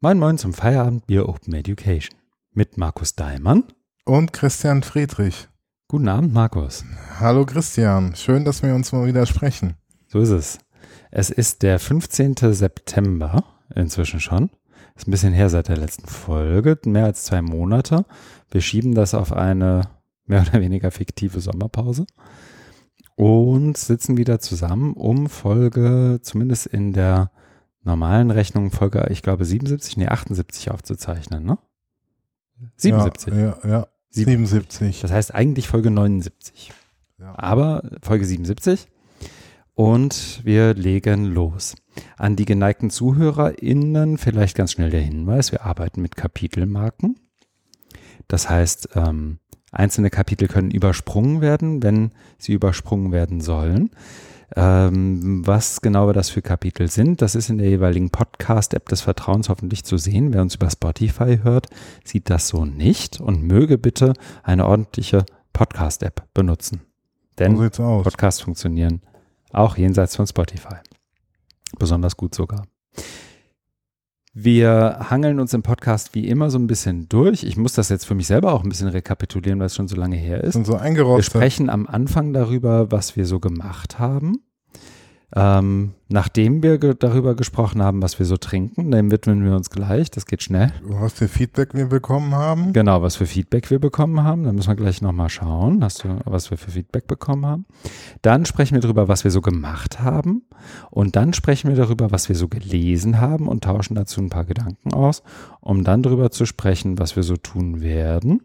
Moin Moin zum Feierabend Bier Open Education mit Markus Daimann und Christian Friedrich. Guten Abend, Markus. Hallo Christian, schön, dass wir uns mal wieder sprechen. So ist es. Es ist der 15. September inzwischen schon. Ist ein bisschen her seit der letzten Folge, mehr als zwei Monate. Wir schieben das auf eine mehr oder weniger fiktive Sommerpause und sitzen wieder zusammen, um Folge, zumindest in der normalen Rechnung, Folge, ich glaube 77, nee 78 aufzuzeichnen, ne? 77. Ja, ja, ja. 77. Das heißt eigentlich Folge 79. Ja. Aber Folge 77. Und wir legen los. An die geneigten ZuhörerInnen vielleicht ganz schnell der Hinweis, wir arbeiten mit Kapitelmarken. Das heißt, ähm, einzelne Kapitel können übersprungen werden, wenn sie übersprungen werden sollen. Ähm, was genau das für Kapitel sind, das ist in der jeweiligen Podcast-App des Vertrauens hoffentlich zu sehen. Wer uns über Spotify hört, sieht das so nicht und möge bitte eine ordentliche Podcast-App benutzen. Denn Podcasts funktionieren auch jenseits von Spotify. Besonders gut sogar. Wir hangeln uns im Podcast wie immer so ein bisschen durch. Ich muss das jetzt für mich selber auch ein bisschen rekapitulieren, weil es schon so lange her ist. Und so wir sprechen am Anfang darüber, was wir so gemacht haben. Ähm, nachdem wir ge darüber gesprochen haben, was wir so trinken, dem widmen wir uns gleich. Das geht schnell. Was für Feedback wir bekommen haben? Genau, was für Feedback wir bekommen haben. Da müssen wir gleich nochmal schauen, hast du, was wir für Feedback bekommen haben. Dann sprechen wir darüber, was wir so gemacht haben. Und dann sprechen wir darüber, was wir so gelesen haben und tauschen dazu ein paar Gedanken aus, um dann darüber zu sprechen, was wir so tun werden,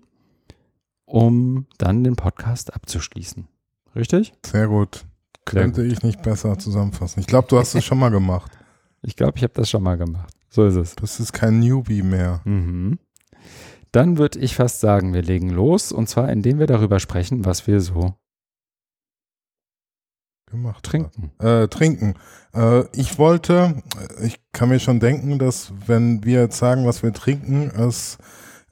um dann den Podcast abzuschließen. Richtig? Sehr gut. Könnte ich nicht besser zusammenfassen. Ich glaube, du hast es schon mal gemacht. Ich glaube, ich habe das schon mal gemacht. So ist es. Das ist kein Newbie mehr. Mhm. Dann würde ich fast sagen, wir legen los. Und zwar, indem wir darüber sprechen, was wir so gemacht trinken. Äh, trinken. Äh, ich wollte, ich kann mir schon denken, dass wenn wir jetzt sagen, was wir trinken, es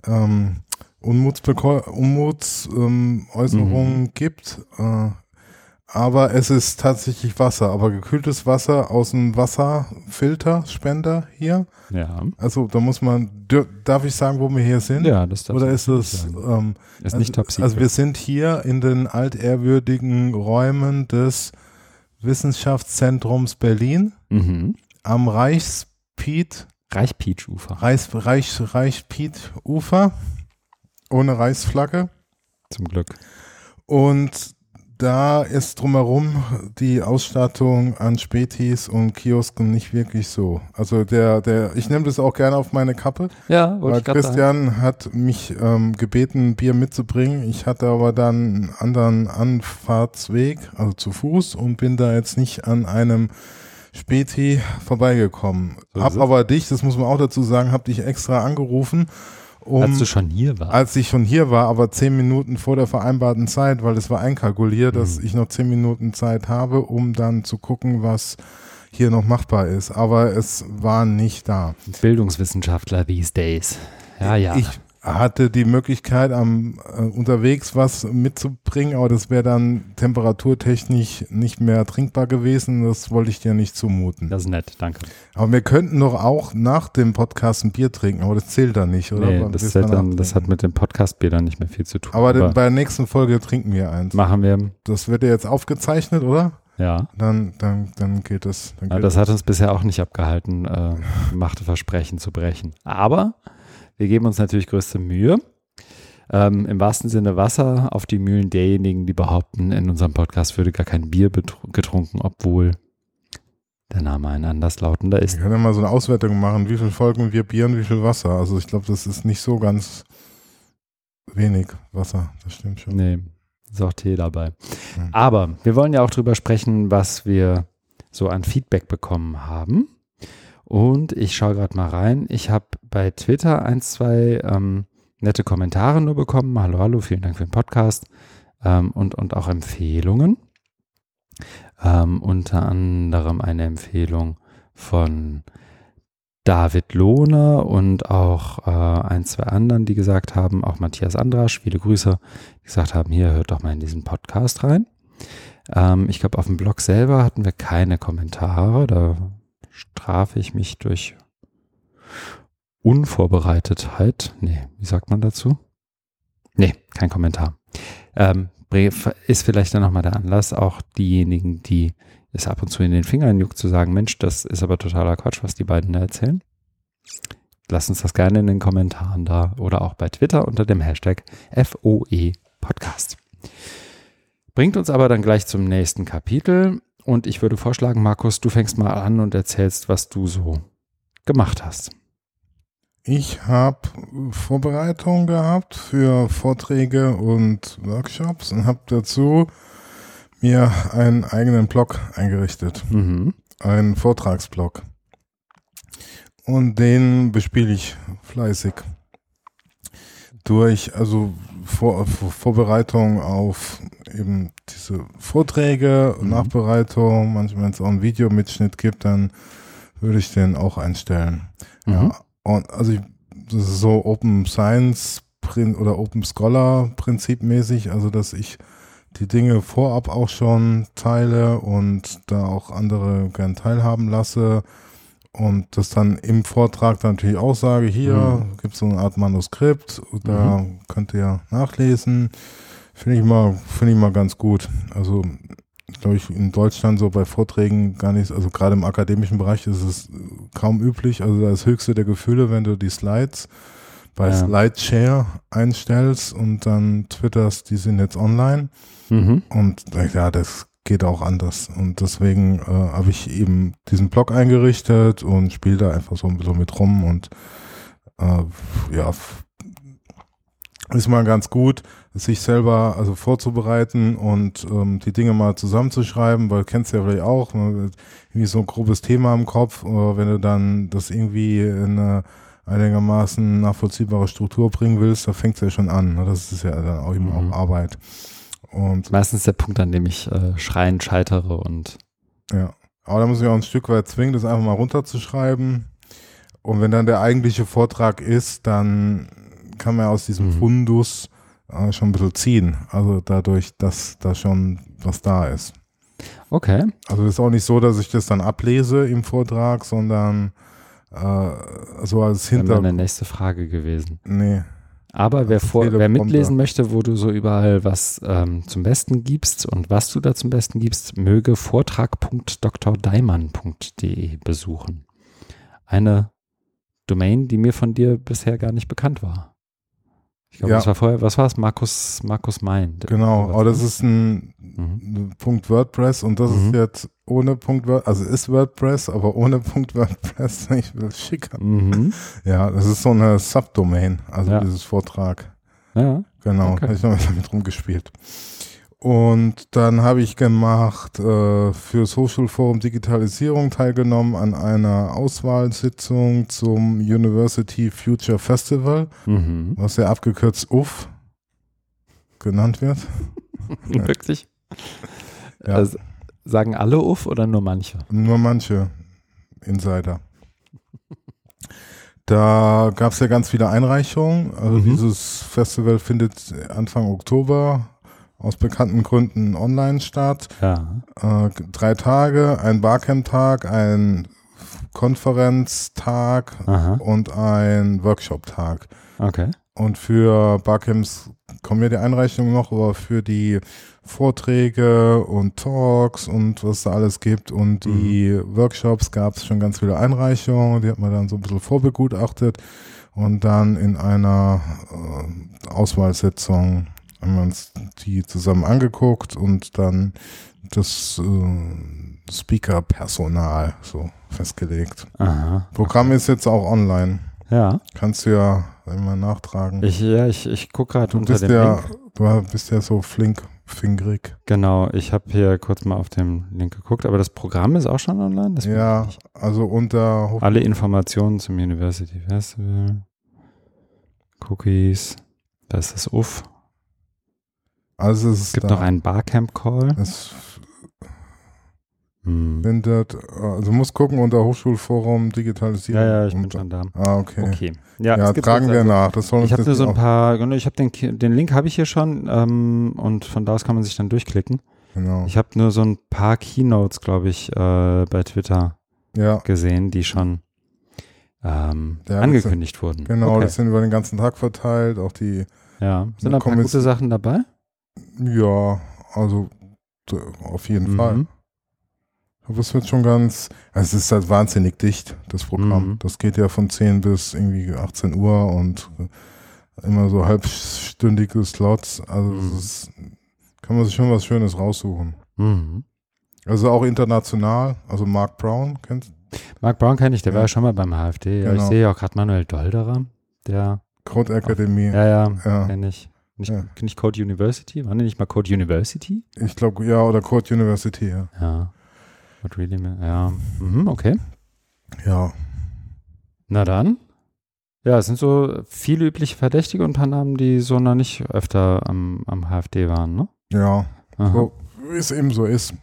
ähm, Unmutsäußerungen ähm, mhm. gibt. Äh, aber es ist tatsächlich Wasser, aber gekühltes Wasser aus einem Wasserfilterspender hier. Ja. Also da muss man, darf ich sagen, wo wir hier sind? Ja, das darf Oder ist es, ähm, ist nicht also, top Also wir sind hier in den altehrwürdigen Räumen des Wissenschaftszentrums Berlin mhm. am Reichspiet. Reichpiet-Ufer. Reich, Reich, Reichpiet-Ufer. Ohne Reichsflagge. Zum Glück. Und da ist drumherum die Ausstattung an Spätis und Kiosken nicht wirklich so. Also der, der, ich nehme das auch gerne auf meine Kappe. Ja, weil Christian sagen. hat mich ähm, gebeten, Bier mitzubringen. Ich hatte aber dann einen anderen Anfahrtsweg, also zu Fuß und bin da jetzt nicht an einem Späti vorbeigekommen. So hab aber dich, das muss man auch dazu sagen, hab dich extra angerufen um, als du schon hier warst? Als ich schon hier war, aber zehn Minuten vor der vereinbarten Zeit, weil es war einkalkuliert, mhm. dass ich noch zehn Minuten Zeit habe, um dann zu gucken, was hier noch machbar ist. Aber es war nicht da. Bildungswissenschaftler these days. Ja, ja. Ich hatte die Möglichkeit, am äh, unterwegs was mitzubringen, aber das wäre dann temperaturtechnisch nicht mehr trinkbar gewesen. Das wollte ich dir nicht zumuten. Das ist nett, danke. Aber wir könnten doch auch nach dem Podcast ein Bier trinken, aber das zählt dann nicht, oder? Nee, das, dann, das hat mit dem Podcast-Bier dann nicht mehr viel zu tun. Aber, aber bei der nächsten Folge trinken wir eins. Machen wir. Das wird ja jetzt aufgezeichnet, oder? Ja. Dann, dann, dann geht es. Ja, das hat uns bisher auch nicht abgehalten, äh, gemachte Versprechen zu brechen. Aber wir geben uns natürlich größte Mühe. Ähm, Im wahrsten Sinne Wasser auf die Mühlen derjenigen, die behaupten, in unserem Podcast würde gar kein Bier getrunken, obwohl der Name ein anderslautender ist. Wir können ja mal so eine Auswertung machen, wie viele Folgen wir Bier und wie viel Wasser. Also ich glaube, das ist nicht so ganz wenig Wasser, das stimmt schon. Nee, ist auch Tee dabei. Hm. Aber wir wollen ja auch drüber sprechen, was wir so an Feedback bekommen haben. Und ich schaue gerade mal rein. Ich habe bei Twitter ein, zwei ähm, nette Kommentare nur bekommen. Hallo, hallo, vielen Dank für den Podcast ähm, und, und auch Empfehlungen. Ähm, unter anderem eine Empfehlung von David Lohne und auch äh, ein, zwei anderen, die gesagt haben, auch Matthias Andrasch, viele Grüße, die gesagt haben, hier hört doch mal in diesen Podcast rein. Ähm, ich glaube, auf dem Blog selber hatten wir keine Kommentare, da strafe ich mich durch Unvorbereitetheit. Nee, wie sagt man dazu? Nee, kein Kommentar. Ähm, ist vielleicht dann nochmal der Anlass, auch diejenigen, die es ab und zu in den Fingern juckt, zu sagen, Mensch, das ist aber totaler Quatsch, was die beiden da erzählen. Lass uns das gerne in den Kommentaren da oder auch bei Twitter unter dem Hashtag FOE Podcast. Bringt uns aber dann gleich zum nächsten Kapitel und ich würde vorschlagen, Markus, du fängst mal an und erzählst, was du so gemacht hast. Ich habe Vorbereitungen gehabt für Vorträge und Workshops und habe dazu mir einen eigenen Blog eingerichtet. Mhm. Einen Vortragsblog. Und den bespiele ich fleißig. Durch, also Vor Vorbereitung auf eben diese Vorträge, mhm. Nachbereitung, manchmal wenn es auch ein Videomitschnitt gibt, dann würde ich den auch einstellen. Mhm. Ja, und also ich, das ist so Open Science oder Open Scholar Prinzip mäßig, also dass ich die Dinge vorab auch schon teile und da auch andere gern teilhaben lasse und das dann im Vortrag dann natürlich auch sage, hier mhm. gibt es so eine Art Manuskript, da mhm. könnt ihr nachlesen. Finde ich mal, finde ich mal ganz gut. Also glaube ich, in Deutschland so bei Vorträgen gar nicht, also gerade im akademischen Bereich ist es kaum üblich. Also das höchste der Gefühle, wenn du die Slides bei ja. Slideshare einstellst und dann twitterst, die sind jetzt online. Mhm. Und ja, das geht auch anders. Und deswegen äh, habe ich eben diesen Blog eingerichtet und spiele da einfach so ein bisschen mit rum und äh, ja, ist mal ganz gut, sich selber also vorzubereiten und ähm, die Dinge mal zusammenzuschreiben, weil kennst du ja vielleicht auch, ne, irgendwie so ein grobes Thema im Kopf, oder wenn du dann das irgendwie in eine einigermaßen nachvollziehbare Struktur bringen willst, da fängt es ja schon an. Ne? Das ist ja dann auch immer mhm. auch Arbeit. Und Meistens der Punkt, an dem ich äh, schreien scheitere und ja. Aber da muss ich auch ein Stück weit zwingen, das einfach mal runterzuschreiben. Und wenn dann der eigentliche Vortrag ist, dann kann man aus diesem mhm. Fundus äh, schon ein bisschen ziehen. Also dadurch, dass da schon was da ist. Okay. Also es ist auch nicht so, dass ich das dann ablese im Vortrag, sondern äh, so als Hintergrund. Das wäre meine nächste Frage gewesen. Nee. Aber wer, vor, wer mitlesen möchte, wo du so überall was ähm, zum Besten gibst und was du da zum Besten gibst, möge vortrag.drdeimann.de besuchen. Eine Domain, die mir von dir bisher gar nicht bekannt war. Ich glaube, ja. das war vorher, was war es? Markus, Markus Mind. Genau, aber das ist ein mhm. Punkt WordPress und das mhm. ist jetzt ohne Punkt WordPress, also ist WordPress, aber ohne Punkt WordPress, ich will schicker. Mhm. Ja, das ist so eine Subdomain, also ja. dieses Vortrag. Ja. Genau, okay. habe ich noch damit rumgespielt. Und dann habe ich gemacht äh, für Social Forum Digitalisierung teilgenommen an einer Auswahlsitzung zum University Future Festival, mhm. was ja abgekürzt UF genannt wird. Wirklich? Ja. Also, sagen alle UF oder nur manche? Nur manche Insider. Da gab es ja ganz viele Einreichungen. Also mhm. dieses Festival findet Anfang Oktober aus bekannten Gründen online statt. Ja. Äh, drei Tage, ein Barcamp-Tag, ein Konferenztag Aha. und ein Workshop-Tag. Okay. Und für Barcamps kommen ja die Einreichungen noch, aber für die Vorträge und Talks und was da alles gibt und die mhm. Workshops gab es schon ganz viele Einreichungen, die hat man dann so ein bisschen vorbegutachtet und dann in einer äh, Auswahlsitzung haben wir uns die zusammen angeguckt und dann das äh, Speaker-Personal so festgelegt. Aha. Programm ist jetzt auch online. Ja. Kannst du ja immer nachtragen. Ich, ja, ich, ich gucke gerade unter dem ja, Link. Du bist ja so flink, fingrig. Genau, ich habe hier kurz mal auf dem Link geguckt, aber das Programm ist auch schon online? Das ja, also unter... Alle Informationen zum University Festival. Cookies. Da ist das UF. Also es, es gibt noch einen Barcamp-Call. Es hm. findet, also muss gucken unter Hochschulforum Digitalisierung. Ja, ja, ich bin schon da. Ah, okay. Okay. Ja, ja tragen wir also, nach. Das soll ich habe nur so ein paar, genau, ich habe den, den Link habe ich hier schon ähm, und von da aus kann man sich dann durchklicken. Genau. Ich habe nur so ein paar Keynotes, glaube ich, äh, bei Twitter ja. gesehen, die schon ähm, angekündigt sind, wurden. Genau, okay. das sind über den ganzen Tag verteilt, auch die. Ja, sind da gute Sachen dabei? Ja, also auf jeden mhm. Fall. Aber es wird schon ganz, also es ist halt wahnsinnig dicht, das Programm. Mhm. Das geht ja von 10 bis irgendwie 18 Uhr und immer so halbstündige Slots. Also mhm. ist, kann man sich schon was Schönes raussuchen. Mhm. Also auch international, also Mark Brown, kennst du? Mark Brown kenne ich, der ja. war ja schon mal beim HFD. Genau. Ich sehe auch gerade Manuel Dolderer, der Code Academy. Ja, ja, ja. kenne ich. Nicht, ja. nicht Code University? War nicht mal Code University? Ich glaube, ja, oder Code University, ja. Ja. What really, ja. Mhm, okay. Ja. Na dann. Ja, es sind so viele übliche Verdächtige und ein paar Namen, die so noch nicht öfter am, am HFD waren, ne? Ja. So, wie es eben so ist.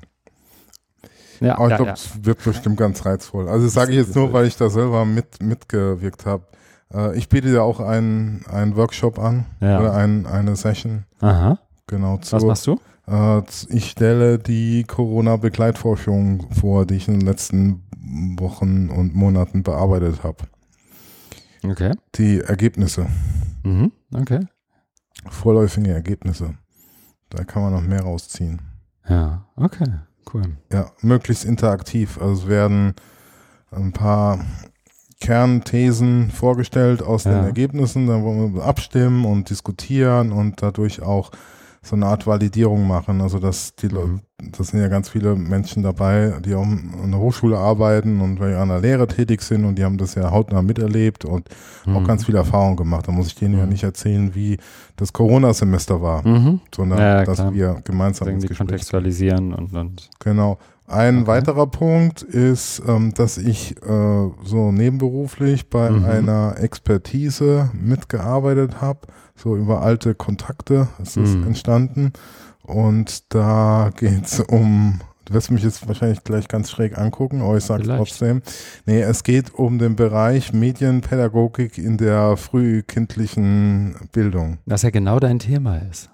Ja, Aber ich ja, glaube, es ja. wird bestimmt ganz reizvoll. Also das sage ich jetzt nur, weil ich da selber mit, mitgewirkt habe. Äh, ich biete ja auch einen, einen Workshop an ja. oder ein, eine Session. Aha. Genau. Zur, Was machst du? Äh, ich stelle die Corona-Begleitforschung vor, die ich in den letzten Wochen und Monaten bearbeitet habe. Okay. Die Ergebnisse. Mhm. Okay. Vorläufige Ergebnisse. Da kann man noch mehr rausziehen. Ja, okay, cool. Ja, möglichst interaktiv. Also es werden ein paar Kernthesen vorgestellt aus ja. den Ergebnissen, dann wollen wir abstimmen und diskutieren und dadurch auch so eine Art Validierung machen. Also dass die mhm. das sind ja ganz viele Menschen dabei, die auch an der Hochschule arbeiten und bei einer Lehre tätig sind und die haben das ja hautnah miterlebt und mhm. auch ganz viel Erfahrung gemacht. Da muss ich denen mhm. ja nicht erzählen, wie das Corona-Semester war, mhm. sondern ja, dass wir gemeinsam ins Gespräch kontextualisieren und, und genau. Ein okay. weiterer Punkt ist, ähm, dass ich äh, so nebenberuflich bei mhm. einer Expertise mitgearbeitet habe so über alte Kontakte ist es mhm. entstanden. Und da geht es um, du wirst mich jetzt wahrscheinlich gleich ganz schräg angucken, aber ich sage trotzdem, nee, es geht um den Bereich Medienpädagogik in der frühkindlichen Bildung. Was ja genau dein Thema ist.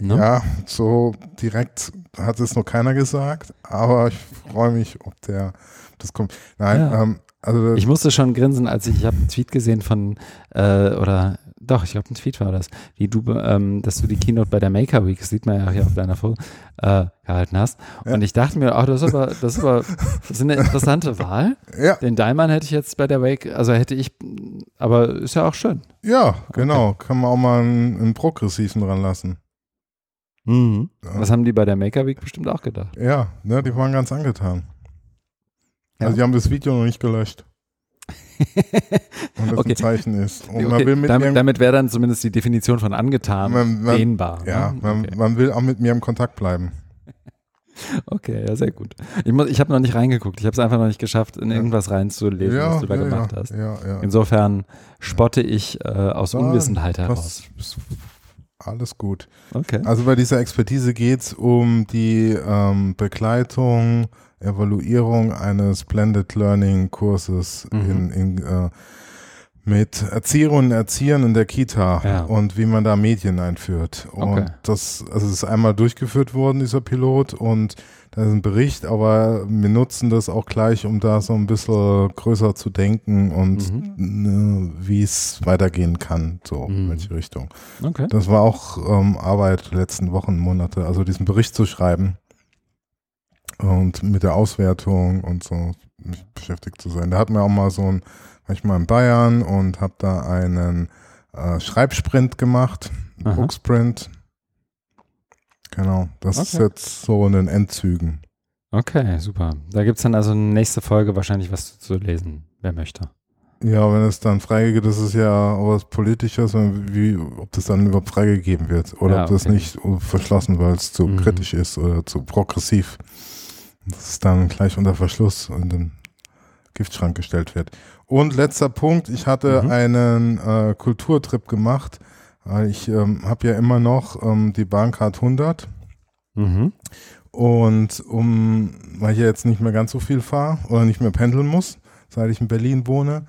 Ne? Ja, so direkt hat es noch keiner gesagt, aber ich freue mich, ob der das kommt. Nein, ja. ähm, also ich musste schon grinsen, als ich, ich habe einen Tweet gesehen von äh, oder doch, ich glaube, ein Tweet war das, wie du, ähm, dass du die Keynote bei der Maker Week, das sieht man ja hier auf deiner Foto, äh, gehalten hast. Ja. Und ich dachte mir, ach, das ist aber, das ist aber, das ist eine interessante Wahl. Ja. Den Daimon hätte ich jetzt bei der Wake, also hätte ich, aber ist ja auch schön. Ja, genau. Okay. Kann man auch mal einen, einen Progressiven dran lassen. Mhm. Ja. Das haben die bei der Maker Week bestimmt auch gedacht. Ja, ne, die waren ganz angetan. Also die haben das Video noch nicht gelöscht. und das okay. ein Zeichen ist. Okay. damit, damit wäre dann zumindest die Definition von angetan man, man, dehnbar. Ja, ne? man, okay. man, will auch mit mir im Kontakt bleiben. Okay, ja, sehr gut. Ich, ich habe noch nicht reingeguckt. Ich habe es einfach noch nicht geschafft, in irgendwas reinzulesen, ja, was du da ja, gemacht hast. Ja, Insofern spotte ich äh, aus Unwissenheit heraus. Alles gut. Okay. Also bei dieser Expertise geht es um die ähm, Begleitung Evaluierung eines Blended Learning Kurses mhm. in, in äh, mit Erzieherinnen und Erziehern in der Kita ja. und wie man da Medien einführt. Und okay. das, also es ist einmal durchgeführt worden, dieser Pilot, und da ist ein Bericht, aber wir nutzen das auch gleich, um da so ein bisschen größer zu denken und mhm. ne, wie es weitergehen kann, so mhm. in welche Richtung. Okay. Das war auch ähm, Arbeit letzten Wochen, Monate, also diesen Bericht zu schreiben und mit der Auswertung und so beschäftigt zu sein. Da hatten wir auch mal so ein, war ich mal in Bayern und habe da einen äh, Schreibsprint gemacht, Booksprint. Genau, das okay. ist jetzt so in den Endzügen. Okay, super. Da gibt es dann also nächste Folge wahrscheinlich was zu lesen, wer möchte. Ja, wenn es dann freigegeben das ist ja auch was Politisches, wie, ob das dann überhaupt freigegeben wird oder ja, ob das nicht verschlossen, weil es zu mhm. kritisch ist oder zu progressiv. Das ist dann gleich unter Verschluss in den Giftschrank gestellt wird. Und letzter Punkt, ich hatte mhm. einen äh, Kulturtrip gemacht. Ich ähm, habe ja immer noch ähm, die Bahncard 100. Mhm. Und um, weil ich ja jetzt nicht mehr ganz so viel fahre oder nicht mehr pendeln muss, seit ich in Berlin wohne,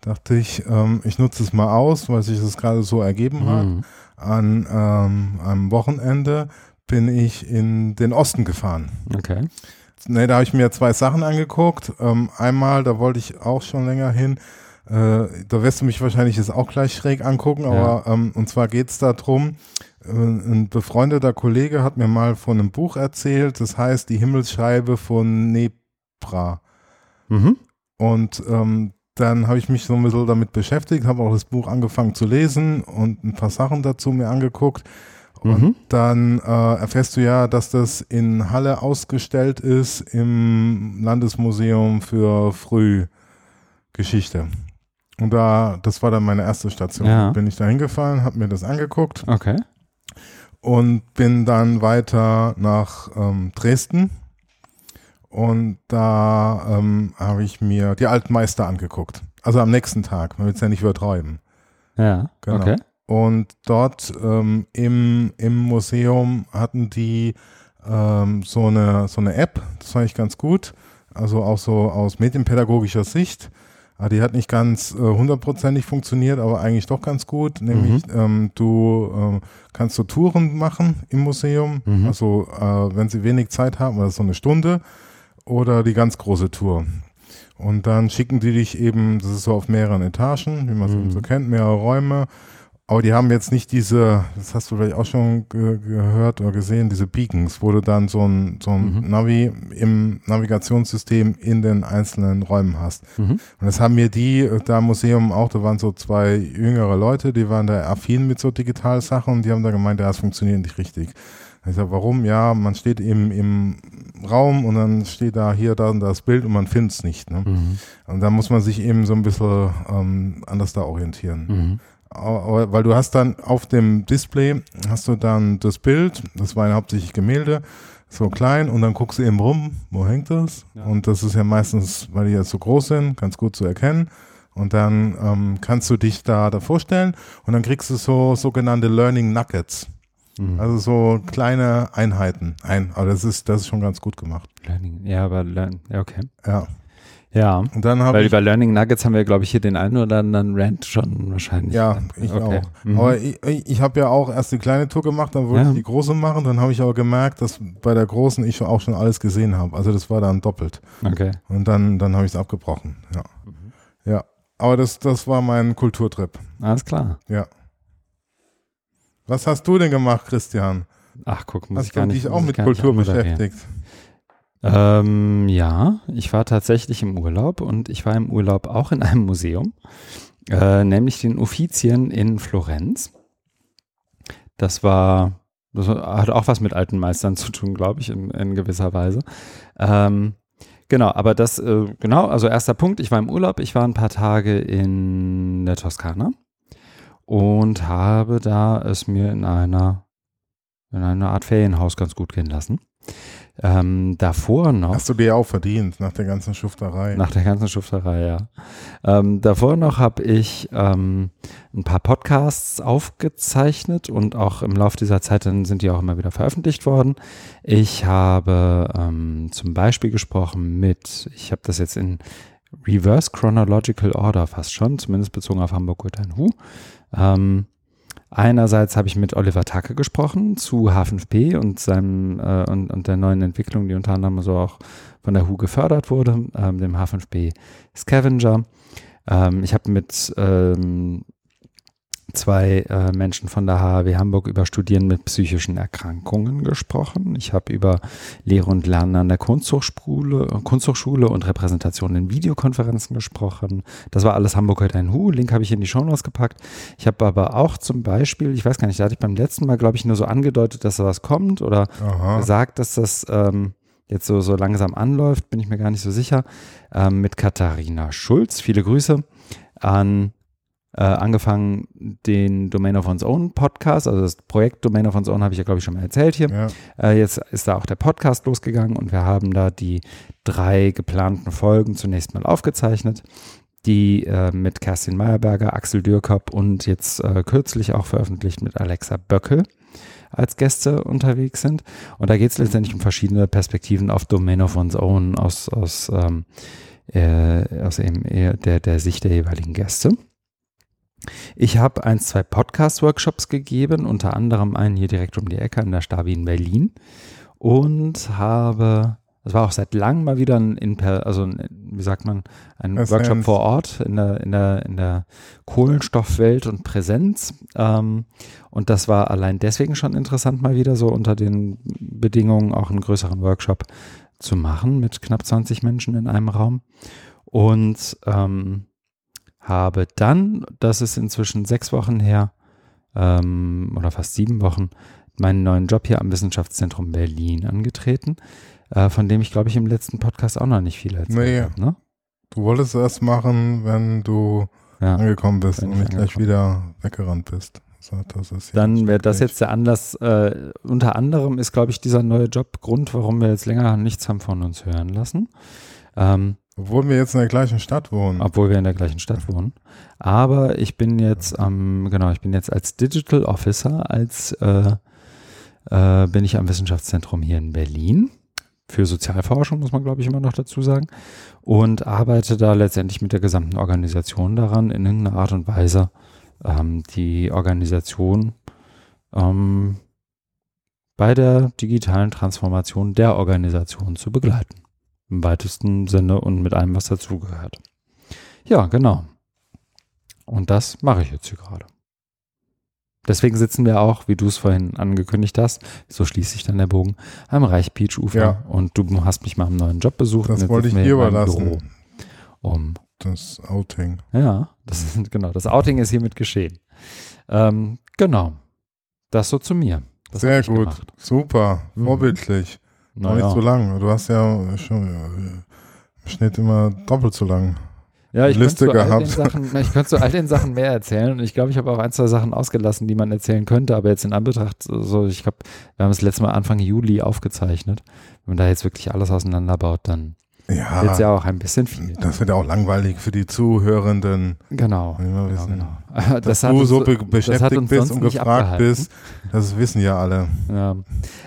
dachte ich, ähm, ich nutze es mal aus, weil sich das gerade so ergeben hat. Mhm. An ähm, einem Wochenende bin ich in den Osten gefahren. Okay ne, da habe ich mir zwei Sachen angeguckt. Ähm, einmal, da wollte ich auch schon länger hin. Äh, da wirst du mich wahrscheinlich jetzt auch gleich schräg angucken, aber ja. ähm, und zwar geht es darum, äh, ein befreundeter Kollege hat mir mal von einem Buch erzählt, das heißt Die Himmelsscheibe von Nebra. Mhm. Und ähm, dann habe ich mich so ein bisschen damit beschäftigt, habe auch das Buch angefangen zu lesen und ein paar Sachen dazu mir angeguckt. Und mhm. dann äh, erfährst du ja, dass das in Halle ausgestellt ist im Landesmuseum für Frühgeschichte. Und da, das war dann meine erste Station. Ja. Bin ich da hingefahren, habe mir das angeguckt. Okay. Und bin dann weiter nach ähm, Dresden. Und da ähm, habe ich mir die alten Meister angeguckt. Also am nächsten Tag, man will es ja nicht übertreiben. Ja, genau. okay. Und dort ähm, im, im Museum hatten die ähm, so, eine, so eine App, das fand ich ganz gut. Also auch so aus medienpädagogischer Sicht. Aber ah, die hat nicht ganz äh, hundertprozentig funktioniert, aber eigentlich doch ganz gut. Nämlich mhm. ähm, du äh, kannst so Touren machen im Museum. Mhm. Also äh, wenn sie wenig Zeit haben, oder so eine Stunde oder die ganz große Tour. Und dann schicken die dich eben, das ist so auf mehreren Etagen, wie man es mhm. so kennt, mehrere Räume aber die haben jetzt nicht diese, das hast du vielleicht auch schon ge gehört oder gesehen, diese Beacons, wo du dann so ein, so ein mhm. Navi im Navigationssystem in den einzelnen Räumen hast. Mhm. Und das haben mir die äh, da im Museum auch, da waren so zwei jüngere Leute, die waren da affin mit so Digitalsachen und die haben da gemeint, ja, das funktioniert nicht richtig. Ich sage, warum? Ja, man steht im, im Raum und dann steht da hier, da und das Bild und man findet es nicht. Ne? Mhm. Und da muss man sich eben so ein bisschen ähm, anders da orientieren. Weil du hast dann auf dem Display, hast du dann das Bild, das war hauptsächlich Gemälde, so klein und dann guckst du eben rum, wo hängt das? Ja. Und das ist ja meistens, weil die jetzt so groß sind, ganz gut zu erkennen. Und dann ähm, kannst du dich da, da vorstellen und dann kriegst du so sogenannte Learning Nuggets. Mhm. Also so kleine Einheiten ein. Aber das ist, das ist schon ganz gut gemacht. Learning, ja, aber Learn, ja, okay. Ja. Ja, und dann weil über Learning Nuggets haben wir, glaube ich, hier den einen oder anderen Rant schon wahrscheinlich. Ja, ich okay. auch. Mhm. Aber ich, ich habe ja auch erst die kleine Tour gemacht, dann wollte ja. ich die große machen. Dann habe ich aber gemerkt, dass bei der großen ich auch schon alles gesehen habe. Also das war dann doppelt. Okay. Und dann, dann habe ich es abgebrochen. Ja. Mhm. Ja. Aber das, das war mein Kulturtrip. Alles klar. Ja. Was hast du denn gemacht, Christian? Ach, guck, muss hast ich gar nicht. Hast du dich auch mit Kultur beschäftigt? Ähm, ja, ich war tatsächlich im Urlaub und ich war im Urlaub auch in einem Museum, äh, nämlich den Uffizien in Florenz. Das war, das hat auch was mit alten Meistern zu tun, glaube ich, in, in, gewisser Weise. Ähm, genau, aber das, äh, genau, also erster Punkt, ich war im Urlaub, ich war ein paar Tage in der Toskana und habe da es mir in einer, in einer Art Ferienhaus ganz gut gehen lassen. Ähm, davor noch. Hast du dir auch verdient, nach der ganzen Schufterei. Nach der ganzen Schufterei, ja. Ähm, davor noch habe ich ähm, ein paar Podcasts aufgezeichnet und auch im Laufe dieser Zeit dann sind die auch immer wieder veröffentlicht worden. Ich habe ähm, zum Beispiel gesprochen mit, ich habe das jetzt in Reverse Chronological Order fast schon, zumindest bezogen auf Hamburg Good Hu. Ähm, Einerseits habe ich mit Oliver Tacke gesprochen zu H5P und seinem äh, und, und der neuen Entwicklung, die unter anderem so auch von der HU gefördert wurde, ähm, dem H5P Scavenger. Ähm, ich habe mit ähm, zwei äh, Menschen von der HAW Hamburg über Studieren mit psychischen Erkrankungen gesprochen. Ich habe über Lehre und Lernen an der Kunsthochschule, Kunsthochschule und Repräsentation in Videokonferenzen gesprochen. Das war alles Hamburg heute ein Hu. Link habe ich in die Show Notes gepackt. Ich habe aber auch zum Beispiel, ich weiß gar nicht, da hatte ich beim letzten Mal, glaube ich, nur so angedeutet, dass da was kommt oder Aha. gesagt, dass das ähm, jetzt so, so langsam anläuft, bin ich mir gar nicht so sicher, ähm, mit Katharina Schulz. Viele Grüße an äh, angefangen den Domain of One's Own Podcast, also das Projekt Domain of One's Own habe ich ja, glaube ich, schon mal erzählt hier. Ja. Äh, jetzt ist da auch der Podcast losgegangen und wir haben da die drei geplanten Folgen zunächst mal aufgezeichnet, die äh, mit Kerstin Meyerberger, Axel Dürkop und jetzt äh, kürzlich auch veröffentlicht mit Alexa Böckel als Gäste unterwegs sind. Und da geht es letztendlich um verschiedene Perspektiven auf Domain of One's Own aus, aus, ähm, äh, aus eben der, der Sicht der jeweiligen Gäste. Ich habe ein, zwei Podcast-Workshops gegeben, unter anderem einen hier direkt um die Ecke an der Stabi in Berlin und habe Es war auch seit langem mal wieder ein, in, also ein, wie sagt man, ein das Workshop heißt. vor Ort in der, in der, in der Kohlenstoffwelt und Präsenz. Ähm, und das war allein deswegen schon interessant, mal wieder so unter den Bedingungen auch einen größeren Workshop zu machen mit knapp 20 Menschen in einem Raum. Und ähm, habe dann, das ist inzwischen sechs Wochen her, ähm, oder fast sieben Wochen, meinen neuen Job hier am Wissenschaftszentrum Berlin angetreten äh, von dem ich, glaube ich, im letzten Podcast auch noch nicht viel erzählt nee. habe. Ne? Du wolltest das machen, wenn du ja, angekommen bist und nicht gleich wieder weggerannt bist. So, Dann wäre das jetzt der Anlass. Äh, unter anderem ist, glaube ich, dieser neue Job Grund, warum wir jetzt länger nichts haben von uns hören lassen. Ähm, obwohl wir jetzt in der gleichen Stadt wohnen. Obwohl wir in der gleichen Stadt wohnen. Aber ich bin jetzt, ähm, genau, ich bin jetzt als Digital Officer, als äh, äh, bin ich am Wissenschaftszentrum hier in Berlin für Sozialforschung, muss man glaube ich immer noch dazu sagen, und arbeite da letztendlich mit der gesamten Organisation daran, in irgendeiner Art und Weise ähm, die Organisation ähm, bei der digitalen Transformation der Organisation zu begleiten. Im weitesten Sinne und mit allem, was dazugehört. Ja, genau. Und das mache ich jetzt hier gerade. Deswegen sitzen wir auch, wie du es vorhin angekündigt hast, so schließt sich dann der Bogen, am Reichpeach-Ufer. Ja. Und du hast mich mal am neuen Job besucht. Das wollte ich hier überlassen. Büro, um das Outing. Ja, das ist, genau. Das Outing ist hiermit geschehen. Ähm, genau. Das so zu mir. Das Sehr gut. Gemacht. Super. Mhm. Vorbildlich. Noch nicht so lang. Du hast ja schon im Schnitt immer doppelt so lang. Ja, ich Liste könnte gehabt. Sachen, ich könnte zu all den Sachen mehr erzählen und ich glaube, ich habe auch ein, zwei Sachen ausgelassen, die man erzählen könnte, aber jetzt in Anbetracht, so, ich glaube, wir haben es letztes Mal Anfang Juli aufgezeichnet. Wenn man da jetzt wirklich alles auseinanderbaut, dann ja, wird ja auch ein bisschen viel. Das wird ja auch langweilig für die Zuhörenden. Genau. genau, genau. Dass das du so be beschäftigt bist und gefragt bist, das wissen ja alle. Ja.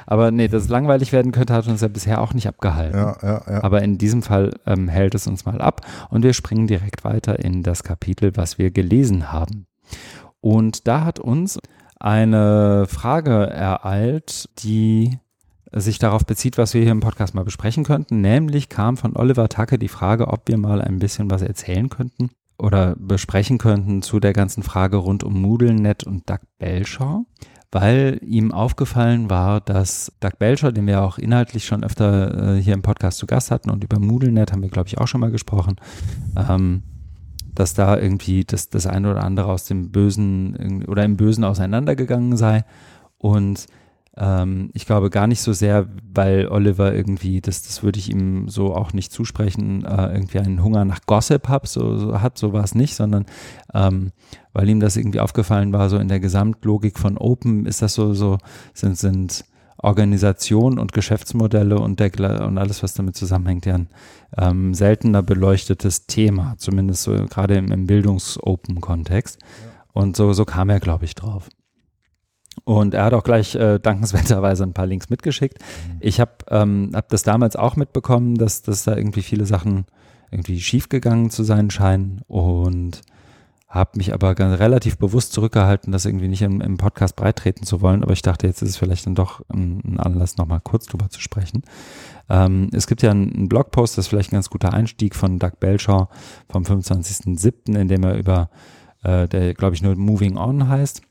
Aber nee, dass es langweilig werden könnte, hat uns ja bisher auch nicht abgehalten. Ja, ja, ja. Aber in diesem Fall ähm, hält es uns mal ab und wir springen direkt weiter in das Kapitel, was wir gelesen haben. Und da hat uns eine Frage ereilt, die sich darauf bezieht, was wir hier im Podcast mal besprechen könnten. Nämlich kam von Oliver Tacke die Frage, ob wir mal ein bisschen was erzählen könnten oder besprechen könnten zu der ganzen Frage rund um MoodleNet und Doug Belshore, weil ihm aufgefallen war, dass Doug Belshore, den wir auch inhaltlich schon öfter äh, hier im Podcast zu Gast hatten und über MoodleNet haben wir, glaube ich, auch schon mal gesprochen, ähm, dass da irgendwie das, das eine oder andere aus dem Bösen oder im Bösen auseinandergegangen sei und ähm, ich glaube gar nicht so sehr, weil Oliver irgendwie, das, das würde ich ihm so auch nicht zusprechen, äh, irgendwie einen Hunger nach Gossip hab, so, so hat, so war es nicht, sondern ähm, weil ihm das irgendwie aufgefallen war, so in der Gesamtlogik von Open ist das so, so sind, sind Organisation und Geschäftsmodelle und, der, und alles, was damit zusammenhängt, ja ein ähm, seltener beleuchtetes Thema, zumindest so gerade im, im Bildungs-Open-Kontext. Ja. Und so, so kam er, glaube ich, drauf. Und er hat auch gleich äh, dankenswerterweise ein paar Links mitgeschickt. Mhm. Ich habe ähm, hab das damals auch mitbekommen, dass, dass da irgendwie viele Sachen irgendwie schiefgegangen zu sein scheinen und habe mich aber ganz relativ bewusst zurückgehalten, das irgendwie nicht im, im Podcast breitreten zu wollen. Aber ich dachte, jetzt ist es vielleicht dann doch ein, ein Anlass, nochmal kurz drüber zu sprechen. Ähm, es gibt ja einen, einen, Blogpost, das ist vielleicht ein ganz guter Einstieg von Doug Belshaw vom 25.07., in dem er über, äh, der glaube ich nur Moving On heißt,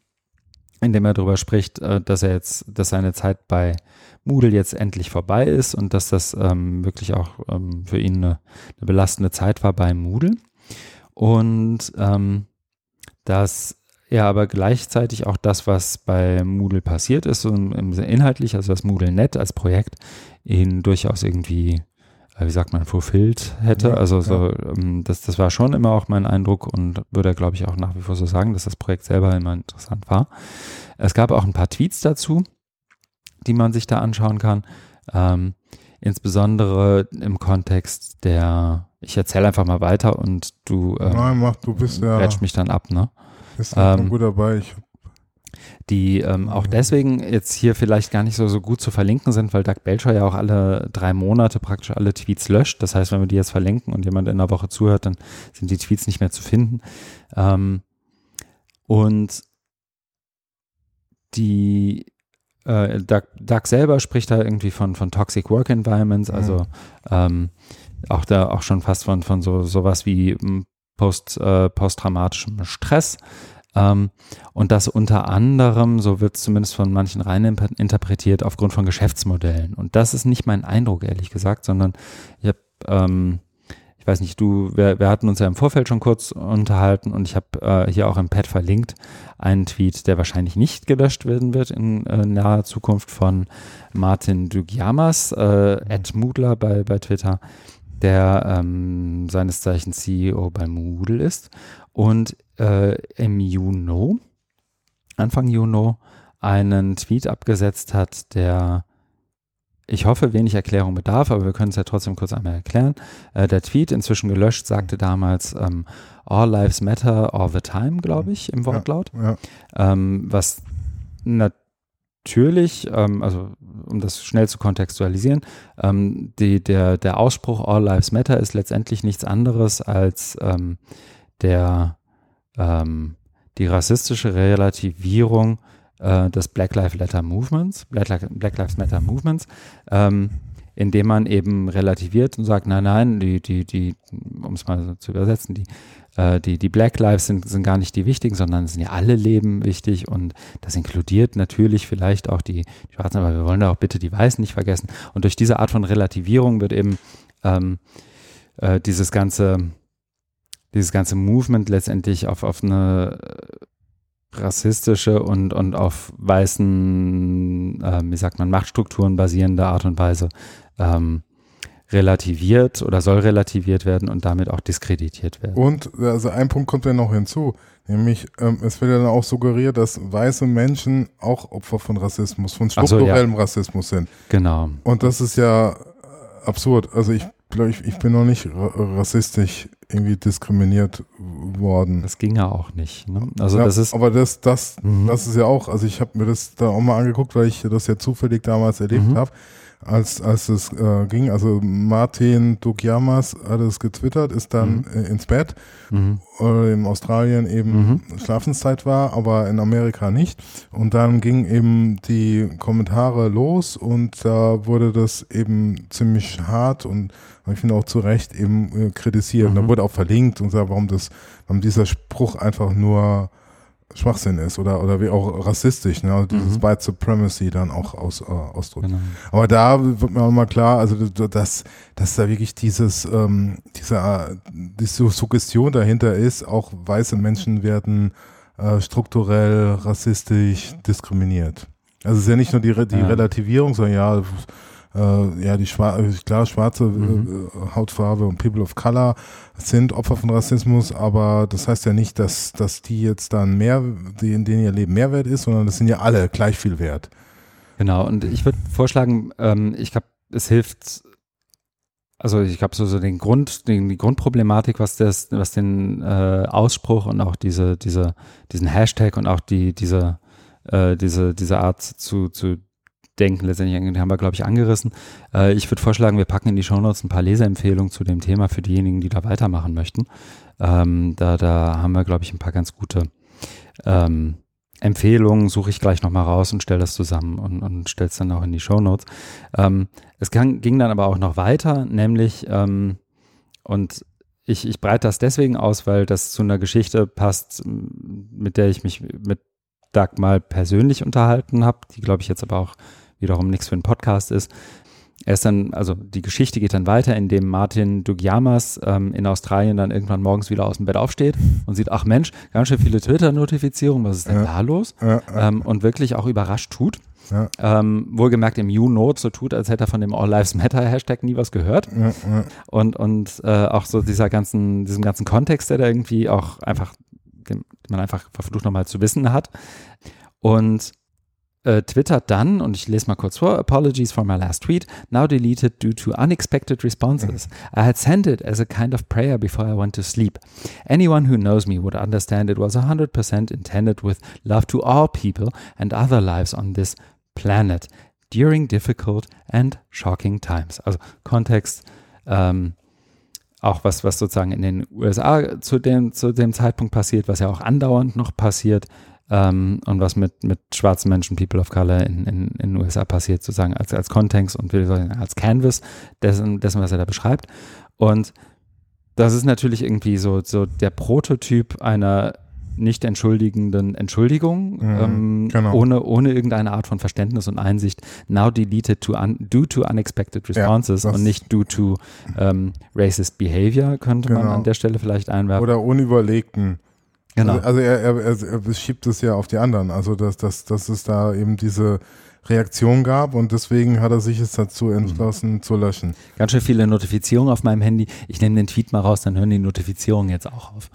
in dem er darüber spricht, äh, dass er jetzt, dass seine Zeit bei Moodle jetzt endlich vorbei ist und dass das ähm, wirklich auch ähm, für ihn eine, eine, belastende Zeit war bei Moodle. Und ähm, dass er aber gleichzeitig auch das, was bei Moodle passiert ist, so inhaltlich, also das Moodle.net als Projekt, ihn durchaus irgendwie wie sagt man, fulfilled hätte. Ja, also so, ja. Ähm, das, das war schon immer auch mein Eindruck und würde, glaube ich, auch nach wie vor so sagen, dass das Projekt selber immer interessant war. Es gab auch ein paar Tweets dazu, die man sich da anschauen kann. Ähm, insbesondere im Kontext der, ich erzähle einfach mal weiter und du, ähm, Nein, mach, du bist ja, mich dann ab, ne? Bist ähm, gut dabei. Ich die ähm, auch deswegen jetzt hier vielleicht gar nicht so, so gut zu verlinken sind, weil Doug Belcher ja auch alle drei Monate praktisch alle Tweets löscht. Das heißt, wenn wir die jetzt verlinken und jemand in der Woche zuhört, dann sind die Tweets nicht mehr zu finden. Ähm, und die äh, Doug, Doug, selber spricht da irgendwie von, von Toxic Work Environments, mhm. also ähm, auch da auch schon fast von, von so sowas wie hm, Post, äh, posttraumatischem Stress. Ähm, und das unter anderem, so wird es zumindest von manchen rein interpretiert, aufgrund von Geschäftsmodellen. Und das ist nicht mein Eindruck, ehrlich gesagt, sondern ich habe ähm, ich weiß nicht, du, wir, wir hatten uns ja im Vorfeld schon kurz unterhalten und ich habe äh, hier auch im Pad verlinkt einen Tweet, der wahrscheinlich nicht gelöscht werden wird in äh, naher Zukunft von Martin Dugiamas, äh, Ed Moodler bei, bei Twitter, der ähm, seines Zeichens CEO bei Moodle ist und äh, im Juno, Anfang Juno, einen Tweet abgesetzt hat, der ich hoffe, wenig Erklärung bedarf, aber wir können es ja trotzdem kurz einmal erklären. Äh, der Tweet, inzwischen gelöscht, sagte damals ähm, All Lives Matter all the time, glaube ich, im Wortlaut. Ja, ja. Ähm, was natürlich, ähm, also um das schnell zu kontextualisieren, ähm, die, der, der Ausspruch All Lives Matter ist letztendlich nichts anderes als ähm, der, ähm, die rassistische Relativierung äh, des Black Lives Matter Movements, Black, Black Lives Matter Movements, ähm, indem man eben relativiert und sagt, nein, nein, die, die, die, um es mal so zu übersetzen, die, äh, die, die Black Lives sind, sind gar nicht die wichtigen, sondern sind ja alle Leben wichtig und das inkludiert natürlich vielleicht auch die, die Schwarzen, aber wir wollen da auch bitte die Weißen nicht vergessen. Und durch diese Art von Relativierung wird eben ähm, äh, dieses ganze, dieses ganze Movement letztendlich auf, auf eine rassistische und, und auf weißen, äh, wie sagt man, Machtstrukturen basierende Art und Weise ähm, relativiert oder soll relativiert werden und damit auch diskreditiert werden. Und also ein Punkt kommt ja noch hinzu, nämlich ähm, es wird ja dann auch suggeriert, dass weiße Menschen auch Opfer von Rassismus, von strukturellem so, ja. Rassismus sind. Genau. Und das ist ja absurd. Also ich glaube, ich, ich bin noch nicht rassistisch irgendwie diskriminiert worden. Das ging ja auch nicht. Ne? Also ja, das ist. Aber das, das, mhm. das ist ja auch, also ich habe mir das da auch mal angeguckt, weil ich das ja zufällig damals erlebt mhm. habe als, als es äh, ging. Also Martin Dugyamas hat es getwittert, ist dann mhm. ins Bett, mhm. äh, in Australien eben mhm. Schlafenszeit war, aber in Amerika nicht. Und dann ging eben die Kommentare los und da wurde das eben ziemlich hart und ich finde auch zu Recht eben äh, kritisiert. Und da mhm. wurde auch verlinkt und sagt, warum das, warum dieser Spruch einfach nur Schwachsinn ist oder, oder wie auch rassistisch, ne? Also dieses mhm. White Supremacy dann auch aus, äh, ausdrückt. Genau. Aber da wird mir auch mal klar, also dass, dass da wirklich dieses, ähm, diese, äh, diese Suggestion dahinter ist, auch weiße Menschen werden äh, strukturell rassistisch diskriminiert. Also es ist ja nicht nur die, die ja. Relativierung, sondern ja, äh, ja, die Schwar äh, klar, schwarze mhm. äh, Hautfarbe und People of Color sind Opfer von Rassismus, aber das heißt ja nicht, dass, dass die jetzt dann mehr, die, in denen ihr Leben mehr wert ist, sondern das sind ja alle gleich viel wert. Genau, und ich würde vorschlagen, ähm, ich glaube, es hilft, also ich glaube, so, so den Grund, den, die Grundproblematik, was das, was den äh, Ausspruch und auch diese, diese, diesen Hashtag und auch die, diese, äh, diese, diese Art zu, zu denken. Letztendlich haben wir, glaube ich, angerissen. Äh, ich würde vorschlagen, wir packen in die Shownotes ein paar Leseempfehlungen zu dem Thema für diejenigen, die da weitermachen möchten. Ähm, da, da haben wir, glaube ich, ein paar ganz gute ähm, Empfehlungen, suche ich gleich nochmal raus und stelle das zusammen und, und stelle es dann auch in die Shownotes. Ähm, es kann, ging dann aber auch noch weiter, nämlich, ähm, und ich, ich breite das deswegen aus, weil das zu einer Geschichte passt, mit der ich mich mit Doug mal persönlich unterhalten habe, die glaube ich jetzt aber auch wiederum nichts für einen Podcast ist. Er ist dann, also die Geschichte geht dann weiter, indem Martin Dugyamas ähm, in Australien dann irgendwann morgens wieder aus dem Bett aufsteht und sieht, ach Mensch, ganz schön viele Twitter-Notifizierungen, was ist denn ja. da los? Ja, ja. Ähm, und wirklich auch überrascht tut. Ähm, wohlgemerkt im U-Note so tut, als hätte er von dem All Lives Matter Hashtag nie was gehört. Und, und äh, auch so dieser ganzen, diesem ganzen Kontext, der da irgendwie auch einfach, den, den man einfach verflucht nochmal zu wissen hat. Und äh, twittert dann, und ich lese mal kurz vor, Apologies for my last tweet, now deleted due to unexpected responses. I had sent it as a kind of prayer before I went to sleep. Anyone who knows me would understand it was 100% intended with love to all people and other lives on this planet during difficult and shocking times. Also Kontext, ähm, auch was, was sozusagen in den USA zu dem, zu dem Zeitpunkt passiert, was ja auch andauernd noch passiert, ähm, und was mit, mit schwarzen Menschen, People of Color in, in, in den USA passiert, sozusagen als, als Kontext und als Canvas dessen, dessen, was er da beschreibt. Und das ist natürlich irgendwie so, so der Prototyp einer nicht entschuldigenden Entschuldigung, mhm, ähm, genau. ohne, ohne irgendeine Art von Verständnis und Einsicht, now deleted to un, due to unexpected responses ja, und nicht due to ähm, racist behavior, könnte genau. man an der Stelle vielleicht einwerfen. Oder unüberlegten. Genau. Also, also er, er, er, schiebt es ja auf die anderen. Also dass, dass, dass es da eben diese Reaktion gab und deswegen hat er sich es dazu entschlossen mhm. zu löschen. Ganz schön viele Notifizierungen auf meinem Handy. Ich nehme den Tweet mal raus, dann hören die Notifizierungen jetzt auch auf.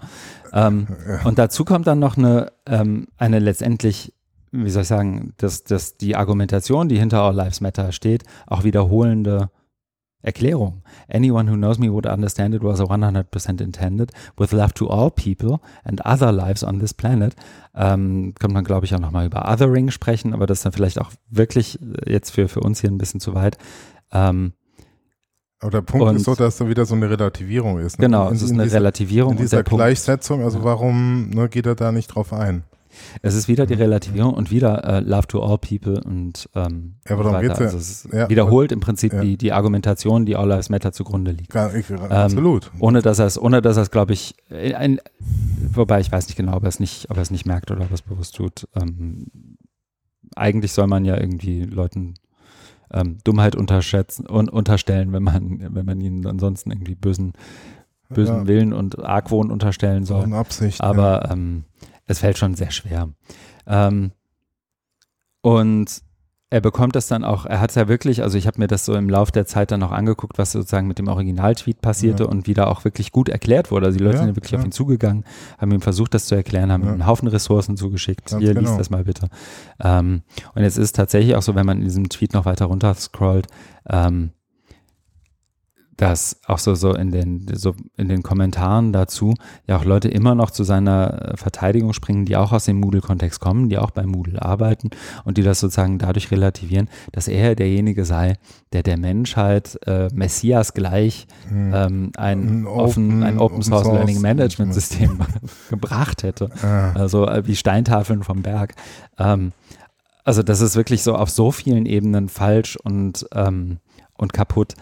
Ähm, ja. Und dazu kommt dann noch eine, ähm, eine letztendlich, wie soll ich sagen, dass, dass die Argumentation, die hinter All Lives Matter steht, auch wiederholende Erklärung. Anyone who knows me would understand it was a 100% intended with love to all people and other lives on this planet. Ähm, kann man, glaube ich, auch nochmal über Othering sprechen, aber das ist dann vielleicht auch wirklich jetzt für, für uns hier ein bisschen zu weit. Ähm, aber der Punkt und ist so, dass da wieder so eine Relativierung ist. Ne? Genau, in, es ist eine dieser, Relativierung. In dieser Gleichsetzung, also warum ne, geht er da nicht drauf ein? Es ist wieder die Relativierung und wieder uh, Love to all people und ähm, ja, aber darum geht's ja. Also es ja, wiederholt im Prinzip ja. die, die Argumentation, die All Lives Matter zugrunde liegt. Ja, ich, ähm, absolut. Ohne dass er es, ohne dass er es, glaube ich, ein, wobei ich weiß nicht genau, ob er es nicht, ob er es nicht merkt oder ob er es bewusst tut. Ähm, eigentlich soll man ja irgendwie Leuten ähm, Dummheit unterschätzen und unterstellen, wenn man, wenn man ihnen ansonsten irgendwie bösen, bösen Willen und Argwohn unterstellen soll. Absicht. Aber ähm, es fällt schon sehr schwer. Ähm, und er bekommt das dann auch, er hat es ja wirklich, also ich habe mir das so im Laufe der Zeit dann auch angeguckt, was sozusagen mit dem Originaltweet passierte ja. und wie da auch wirklich gut erklärt wurde. Also die Leute ja, sind wirklich ja. auf ihn zugegangen, haben ihm versucht, das zu erklären, haben ihm einen Haufen Ressourcen zugeschickt. Ganz Hier, genau. liest das mal bitte. Ähm, und jetzt ist es tatsächlich auch so, wenn man in diesem Tweet noch weiter runter scrollt, ähm, dass auch so, so in den, so in den Kommentaren dazu ja auch Leute immer noch zu seiner Verteidigung springen, die auch aus dem Moodle-Kontext kommen, die auch bei Moodle arbeiten und die das sozusagen dadurch relativieren, dass er derjenige sei, der der Menschheit äh, Messias gleich hm. ähm, ein, ein, offen, ein Open Source, Source Learning Management System gebracht hätte. Ah. Also äh, wie Steintafeln vom Berg. Ähm, also das ist wirklich so auf so vielen Ebenen falsch und, ähm, und kaputt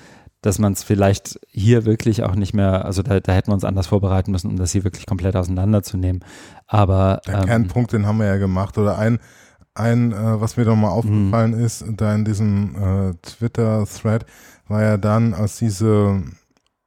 dass man es vielleicht hier wirklich auch nicht mehr, also da, da, hätten wir uns anders vorbereiten müssen, um das hier wirklich komplett auseinanderzunehmen. Aber der ähm, Kernpunkt, den haben wir ja gemacht. Oder ein, ein äh, was mir doch mal aufgefallen mh. ist, da in diesem äh, Twitter-Thread, war ja dann, als diese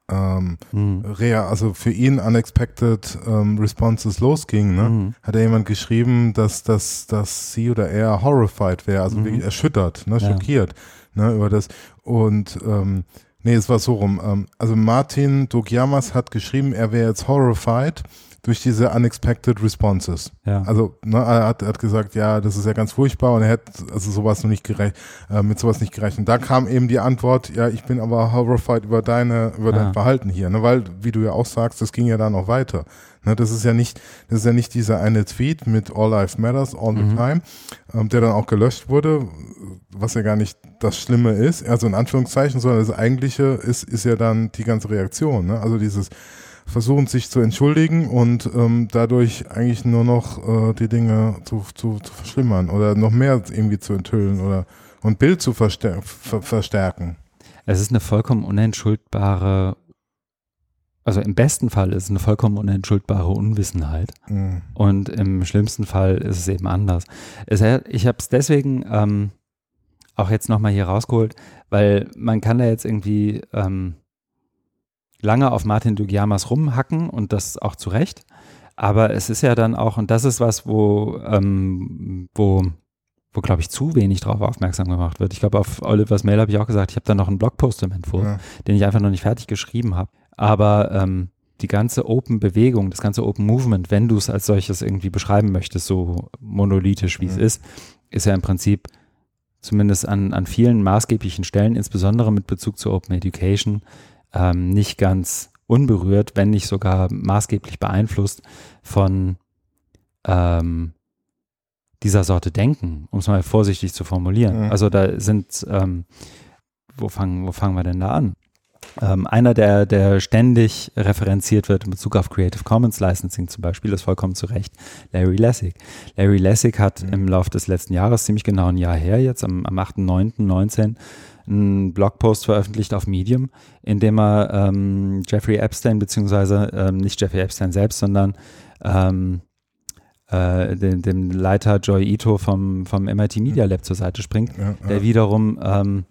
ähm, mhm. also für ihn unexpected ähm, responses losging, ne, mhm. hat er jemand geschrieben, dass, dass, dass sie oder er horrified wäre, also mhm. wirklich erschüttert, ne, ja. schockiert ne, über das. Und ähm, Nee, es war so rum. Ähm, also Martin Dogyamas hat geschrieben, er wäre jetzt horrified durch diese unexpected responses. Ja. Also ne, er, hat, hat gesagt, ja, das ist ja ganz furchtbar und er hätte also sowas noch nicht gerecht, äh, mit sowas nicht gerechnet. Da kam eben die Antwort, ja, ich bin aber horrified über deine, über ja. dein Verhalten hier, ne, weil, wie du ja auch sagst, das ging ja da noch weiter. Ne, das ist ja nicht, das ist ja nicht dieser eine Tweet mit All Life Matters all the mhm. time, ähm, der dann auch gelöscht wurde, was ja gar nicht das Schlimme ist, also in Anführungszeichen, sondern das eigentliche ist, ist ja dann die ganze Reaktion. Ne? Also dieses Versuchen, sich zu entschuldigen und ähm, dadurch eigentlich nur noch äh, die Dinge zu, zu, zu verschlimmern oder noch mehr irgendwie zu enthüllen oder und Bild zu verstär ver verstärken. Es ist eine vollkommen unentschuldbare also im besten Fall ist es eine vollkommen unentschuldbare Unwissenheit. Mhm. Und im schlimmsten Fall ist es eben anders. Es, ich habe es deswegen ähm, auch jetzt nochmal hier rausgeholt, weil man kann da jetzt irgendwie ähm, lange auf Martin Dugiamas rumhacken und das auch zu Recht. Aber es ist ja dann auch, und das ist was, wo, ähm, wo, wo glaube ich, zu wenig drauf aufmerksam gemacht wird. Ich glaube, auf Olivers Mail habe ich auch gesagt, ich habe da noch einen Blogpost im Entwurf, ja. den ich einfach noch nicht fertig geschrieben habe. Aber ähm, die ganze Open-Bewegung, das ganze Open-Movement, wenn du es als solches irgendwie beschreiben möchtest, so monolithisch wie mhm. es ist, ist ja im Prinzip zumindest an, an vielen maßgeblichen Stellen, insbesondere mit Bezug zu Open Education, ähm, nicht ganz unberührt, wenn nicht sogar maßgeblich beeinflusst von ähm, dieser Sorte Denken, um es mal vorsichtig zu formulieren. Mhm. Also da sind, ähm, wo fangen, wo fangen wir denn da an? Ähm, einer, der, der ständig referenziert wird in Bezug auf Creative Commons Licensing zum Beispiel, ist vollkommen zu Recht Larry Lessig. Larry Lessig hat mhm. im Laufe des letzten Jahres, ziemlich genau ein Jahr her, jetzt am, am 8.9.19, einen Blogpost veröffentlicht auf Medium, in dem er ähm, Jeffrey Epstein, beziehungsweise ähm, nicht Jeffrey Epstein selbst, sondern ähm, äh, dem, dem, Leiter Joy Ito vom, vom MIT Media Lab zur Seite springt, ja, ja. der wiederum ähm,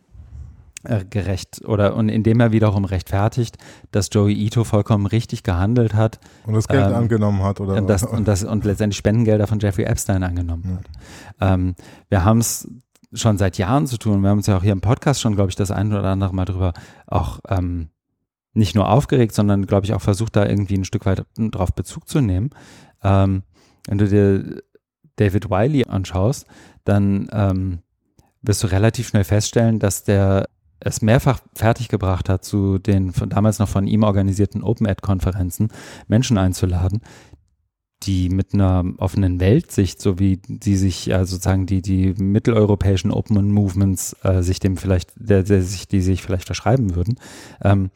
äh, gerecht oder und indem er wiederum rechtfertigt, dass Joey Ito vollkommen richtig gehandelt hat und das Geld ähm, angenommen hat oder und, das, und, das, und letztendlich Spendengelder von Jeffrey Epstein angenommen ja. hat. Ähm, wir haben es schon seit Jahren zu tun. Wir haben uns ja auch hier im Podcast schon, glaube ich, das ein oder andere Mal drüber auch ähm, nicht nur aufgeregt, sondern glaube ich auch versucht, da irgendwie ein Stück weit drauf Bezug zu nehmen. Ähm, wenn du dir David Wiley anschaust, dann ähm, wirst du relativ schnell feststellen, dass der es mehrfach fertiggebracht hat, zu den von, damals noch von ihm organisierten Open-Ed-Konferenzen Menschen einzuladen, die mit einer offenen Weltsicht, so wie die sich ja sozusagen die, die mitteleuropäischen Open Movements äh, sich dem vielleicht, der, der sich, die sich vielleicht verschreiben würden, ähm,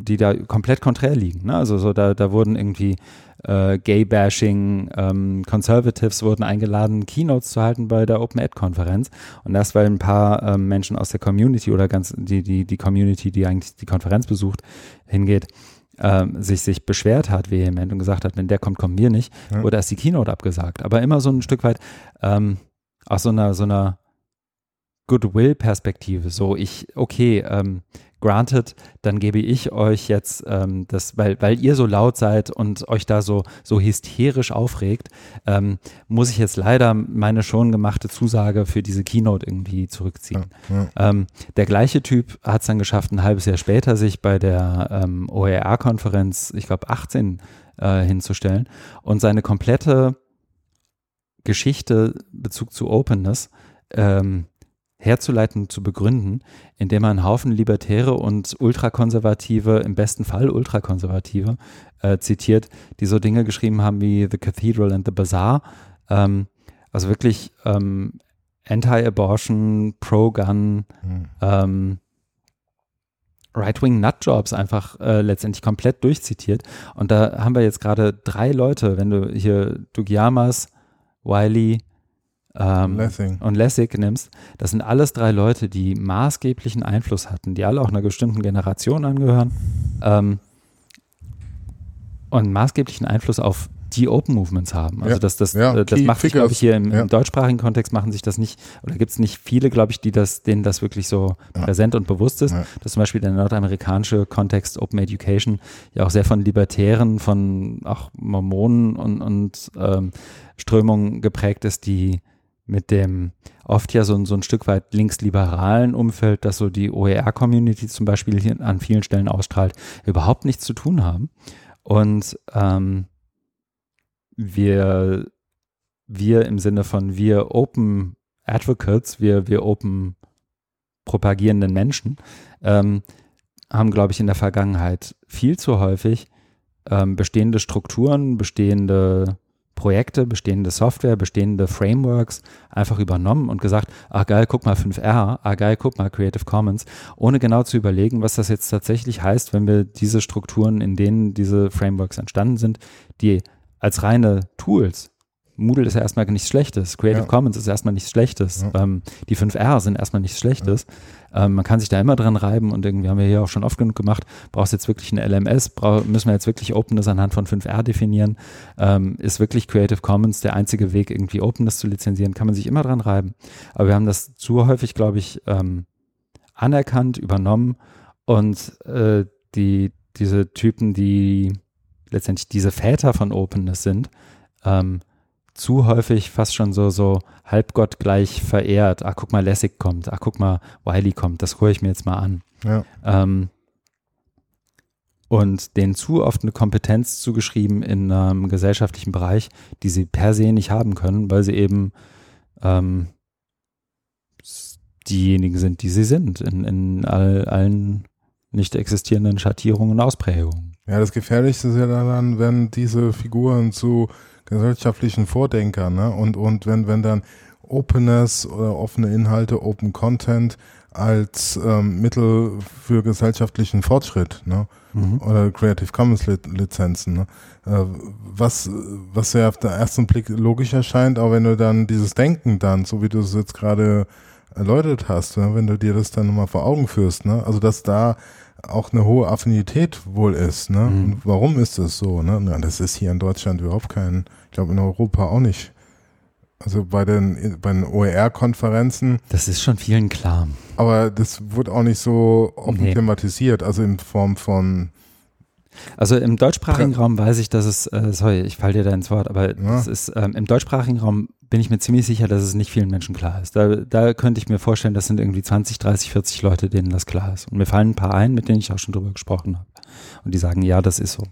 die da komplett konträr liegen. Ne? Also so da, da wurden irgendwie äh, Gay-Bashing, ähm, Conservatives wurden eingeladen, Keynotes zu halten bei der Open Ed-Konferenz. Und das, weil ein paar ähm, Menschen aus der Community oder ganz die, die, die Community, die eigentlich die Konferenz besucht, hingeht, ähm, sich, sich beschwert hat vehement und gesagt hat, wenn der kommt, kommen wir nicht, ja. wurde erst die Keynote abgesagt. Aber immer so ein Stück weit ähm, aus so einer, so einer Goodwill-Perspektive. So, ich, okay, ähm, granted, dann gebe ich euch jetzt ähm, das, weil, weil ihr so laut seid und euch da so, so hysterisch aufregt, ähm, muss ich jetzt leider meine schon gemachte Zusage für diese Keynote irgendwie zurückziehen. Ja, ja. Ähm, der gleiche Typ hat es dann geschafft, ein halbes Jahr später sich bei der ähm, OER-Konferenz, ich glaube 18, äh, hinzustellen und seine komplette Geschichte Bezug zu Openness ähm, herzuleiten und zu begründen, indem man einen Haufen Libertäre und Ultrakonservative, im besten Fall Ultrakonservative, äh, zitiert, die so Dinge geschrieben haben wie The Cathedral and the Bazaar. Ähm, also wirklich ähm, Anti-Abortion, Pro-Gun, mhm. ähm, Right-Wing Nutjobs einfach äh, letztendlich komplett durchzitiert. Und da haben wir jetzt gerade drei Leute, wenn du hier Dugiamas, Wiley, ähm, Lessing. und Lessig nimmst, das sind alles drei Leute, die maßgeblichen Einfluss hatten, die alle auch einer bestimmten Generation angehören ähm, und maßgeblichen Einfluss auf die Open Movements haben. Also ja, das, das, ja, äh, das macht sich, glaube ich, hier im, ja. im, deutschsprachigen Kontext machen sich das nicht, oder gibt es nicht viele, glaube ich, die das, denen das wirklich so präsent und bewusst ist. Dass zum Beispiel der nordamerikanische Kontext Open Education ja auch sehr von Libertären, von auch Mormonen und, und ähm, Strömungen geprägt ist, die mit dem oft ja so, so ein Stück weit linksliberalen Umfeld, das so die OER-Community zum Beispiel hier an vielen Stellen ausstrahlt, überhaupt nichts zu tun haben. Und ähm, wir, wir im Sinne von wir Open Advocates, wir, wir Open propagierenden Menschen, ähm, haben, glaube ich, in der Vergangenheit viel zu häufig ähm, bestehende Strukturen, bestehende Projekte, bestehende Software, bestehende Frameworks einfach übernommen und gesagt, ah geil, guck mal 5R, ah geil, guck mal Creative Commons, ohne genau zu überlegen, was das jetzt tatsächlich heißt, wenn wir diese Strukturen, in denen diese Frameworks entstanden sind, die als reine Tools Moodle ist ja erstmal nichts Schlechtes. Creative ja. Commons ist erstmal nichts Schlechtes. Ja. Ähm, die 5R sind erstmal nichts Schlechtes. Ja. Ähm, man kann sich da immer dran reiben und irgendwie haben wir hier auch schon oft genug gemacht. Brauchst jetzt wirklich eine LMS? Brauch, müssen wir jetzt wirklich Openness anhand von 5R definieren? Ähm, ist wirklich Creative Commons der einzige Weg, irgendwie Openness zu lizenzieren? Kann man sich immer dran reiben. Aber wir haben das zu häufig, glaube ich, ähm, anerkannt, übernommen und äh, die, diese Typen, die letztendlich diese Väter von Openness sind, ähm, zu häufig fast schon so, so Halbgott gleich verehrt. Ah, guck mal, Lessig kommt. Ah, guck mal, Wiley kommt. Das höre ich mir jetzt mal an. Ja. Ähm, und denen zu oft eine Kompetenz zugeschrieben in einem gesellschaftlichen Bereich, die sie per se nicht haben können, weil sie eben ähm, diejenigen sind, die sie sind, in, in all, allen nicht existierenden Schattierungen und Ausprägungen. Ja, das Gefährlichste ist ja dann, wenn diese Figuren zu gesellschaftlichen Vordenkern. Ne? Und, und wenn, wenn dann Openness oder offene Inhalte, Open Content als ähm, Mittel für gesellschaftlichen Fortschritt ne? Mhm. oder Creative Commons Lizenzen. Ne? Äh, was, was ja auf den ersten Blick logisch erscheint, aber wenn du dann dieses Denken dann, so wie du es jetzt gerade erläutert hast, ne? wenn du dir das dann nochmal vor Augen führst, ne? also dass da auch eine hohe Affinität wohl ist. Ne? Mhm. Und warum ist das so? Ne? Ja, das ist hier in Deutschland überhaupt kein, glaube in Europa auch nicht. Also bei den, bei den OER-Konferenzen. Das ist schon vielen klar. Aber das wurde auch nicht so offen nee. thematisiert, also in Form von. Also im deutschsprachigen Raum weiß ich, dass es, äh, sorry, ich falle dir da ins Wort, aber ja. es ist, ähm, im deutschsprachigen Raum bin ich mir ziemlich sicher, dass es nicht vielen Menschen klar ist. Da, da könnte ich mir vorstellen, das sind irgendwie 20, 30, 40 Leute, denen das klar ist. Und mir fallen ein paar ein, mit denen ich auch schon drüber gesprochen habe. Und die sagen, ja, das ist so.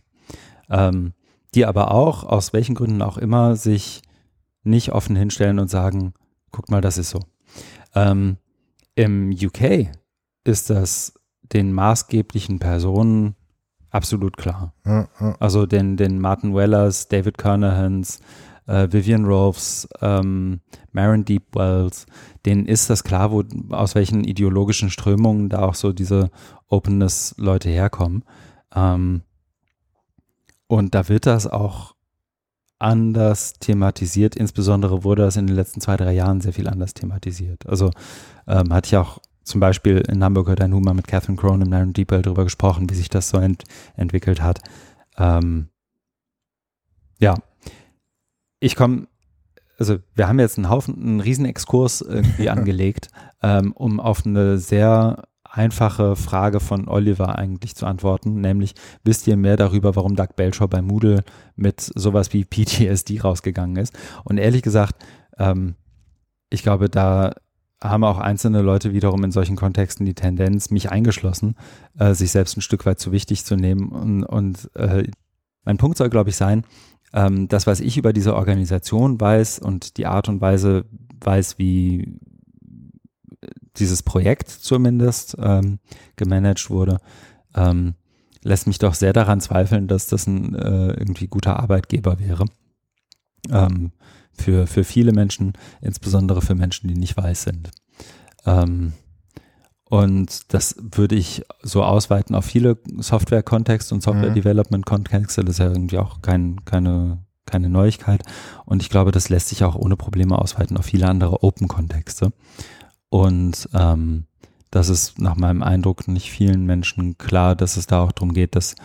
Ähm, die aber auch, aus welchen Gründen auch immer, sich nicht offen hinstellen und sagen, guck mal, das ist so. Ähm, Im UK ist das den maßgeblichen Personen absolut klar. Ja, ja. Also den, den Martin Wellers, David Kernahans, äh, Vivian Rolfs, ähm, Maren Deep Wells, denen ist das klar, wo, aus welchen ideologischen Strömungen da auch so diese Openness-Leute herkommen. Ähm, und da wird das auch anders thematisiert. Insbesondere wurde das in den letzten zwei, drei Jahren sehr viel anders thematisiert. Also ähm, hatte ich auch zum Beispiel in Hamburg heute ein Humor mit Catherine Crone im Iron Deep darüber gesprochen, wie sich das so ent entwickelt hat. Ähm, ja, ich komme, also wir haben jetzt einen Haufen, einen riesen Exkurs irgendwie angelegt, ähm, um auf eine sehr einfache Frage von Oliver eigentlich zu antworten, nämlich wisst ihr mehr darüber, warum Doug Belcher bei Moodle mit sowas wie PTSD rausgegangen ist? Und ehrlich gesagt, ähm, ich glaube, da haben auch einzelne Leute wiederum in solchen Kontexten die Tendenz, mich eingeschlossen, äh, sich selbst ein Stück weit zu wichtig zu nehmen. Und, und äh, mein Punkt soll, glaube ich, sein, ähm, das, was ich über diese Organisation weiß und die Art und Weise weiß, wie dieses Projekt zumindest ähm, gemanagt wurde, ähm, lässt mich doch sehr daran zweifeln, dass das ein äh, irgendwie guter Arbeitgeber wäre. Ähm, für, für viele Menschen, insbesondere für Menschen, die nicht weiß sind. Ähm, und das würde ich so ausweiten auf viele Software-Kontexte und Software-Development-Kontexte. Das ist ja irgendwie auch kein, keine, keine Neuigkeit. Und ich glaube, das lässt sich auch ohne Probleme ausweiten auf viele andere Open-Kontexte. Und ähm, das ist nach meinem Eindruck nicht vielen Menschen klar, dass es da auch darum geht, dass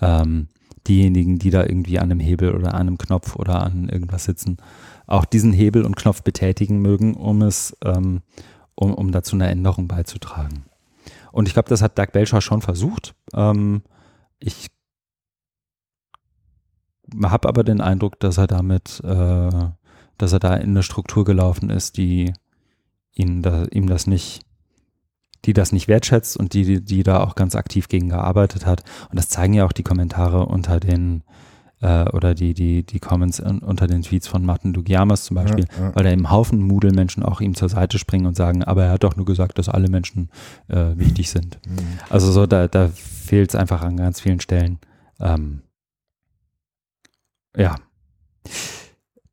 ähm, diejenigen, die da irgendwie an einem Hebel oder an einem Knopf oder an irgendwas sitzen, auch diesen Hebel und Knopf betätigen mögen, um es, ähm, um, um dazu eine Änderung beizutragen. Und ich glaube, das hat Doug Belcher schon versucht. Ähm, ich habe aber den Eindruck, dass er damit, äh, dass er da in eine Struktur gelaufen ist, die ihn da, ihm das nicht, die das nicht wertschätzt und die, die da auch ganz aktiv gegen gearbeitet hat. Und das zeigen ja auch die Kommentare unter den äh, oder die, die, die Comments un, unter den Tweets von Martin Dugiamas zum Beispiel, ja, ja. weil da eben Haufen Moodle-Menschen auch ihm zur Seite springen und sagen, aber er hat doch nur gesagt, dass alle Menschen äh, wichtig sind. Mhm. Also so, da, da fehlt es einfach an ganz vielen Stellen. Ähm, ja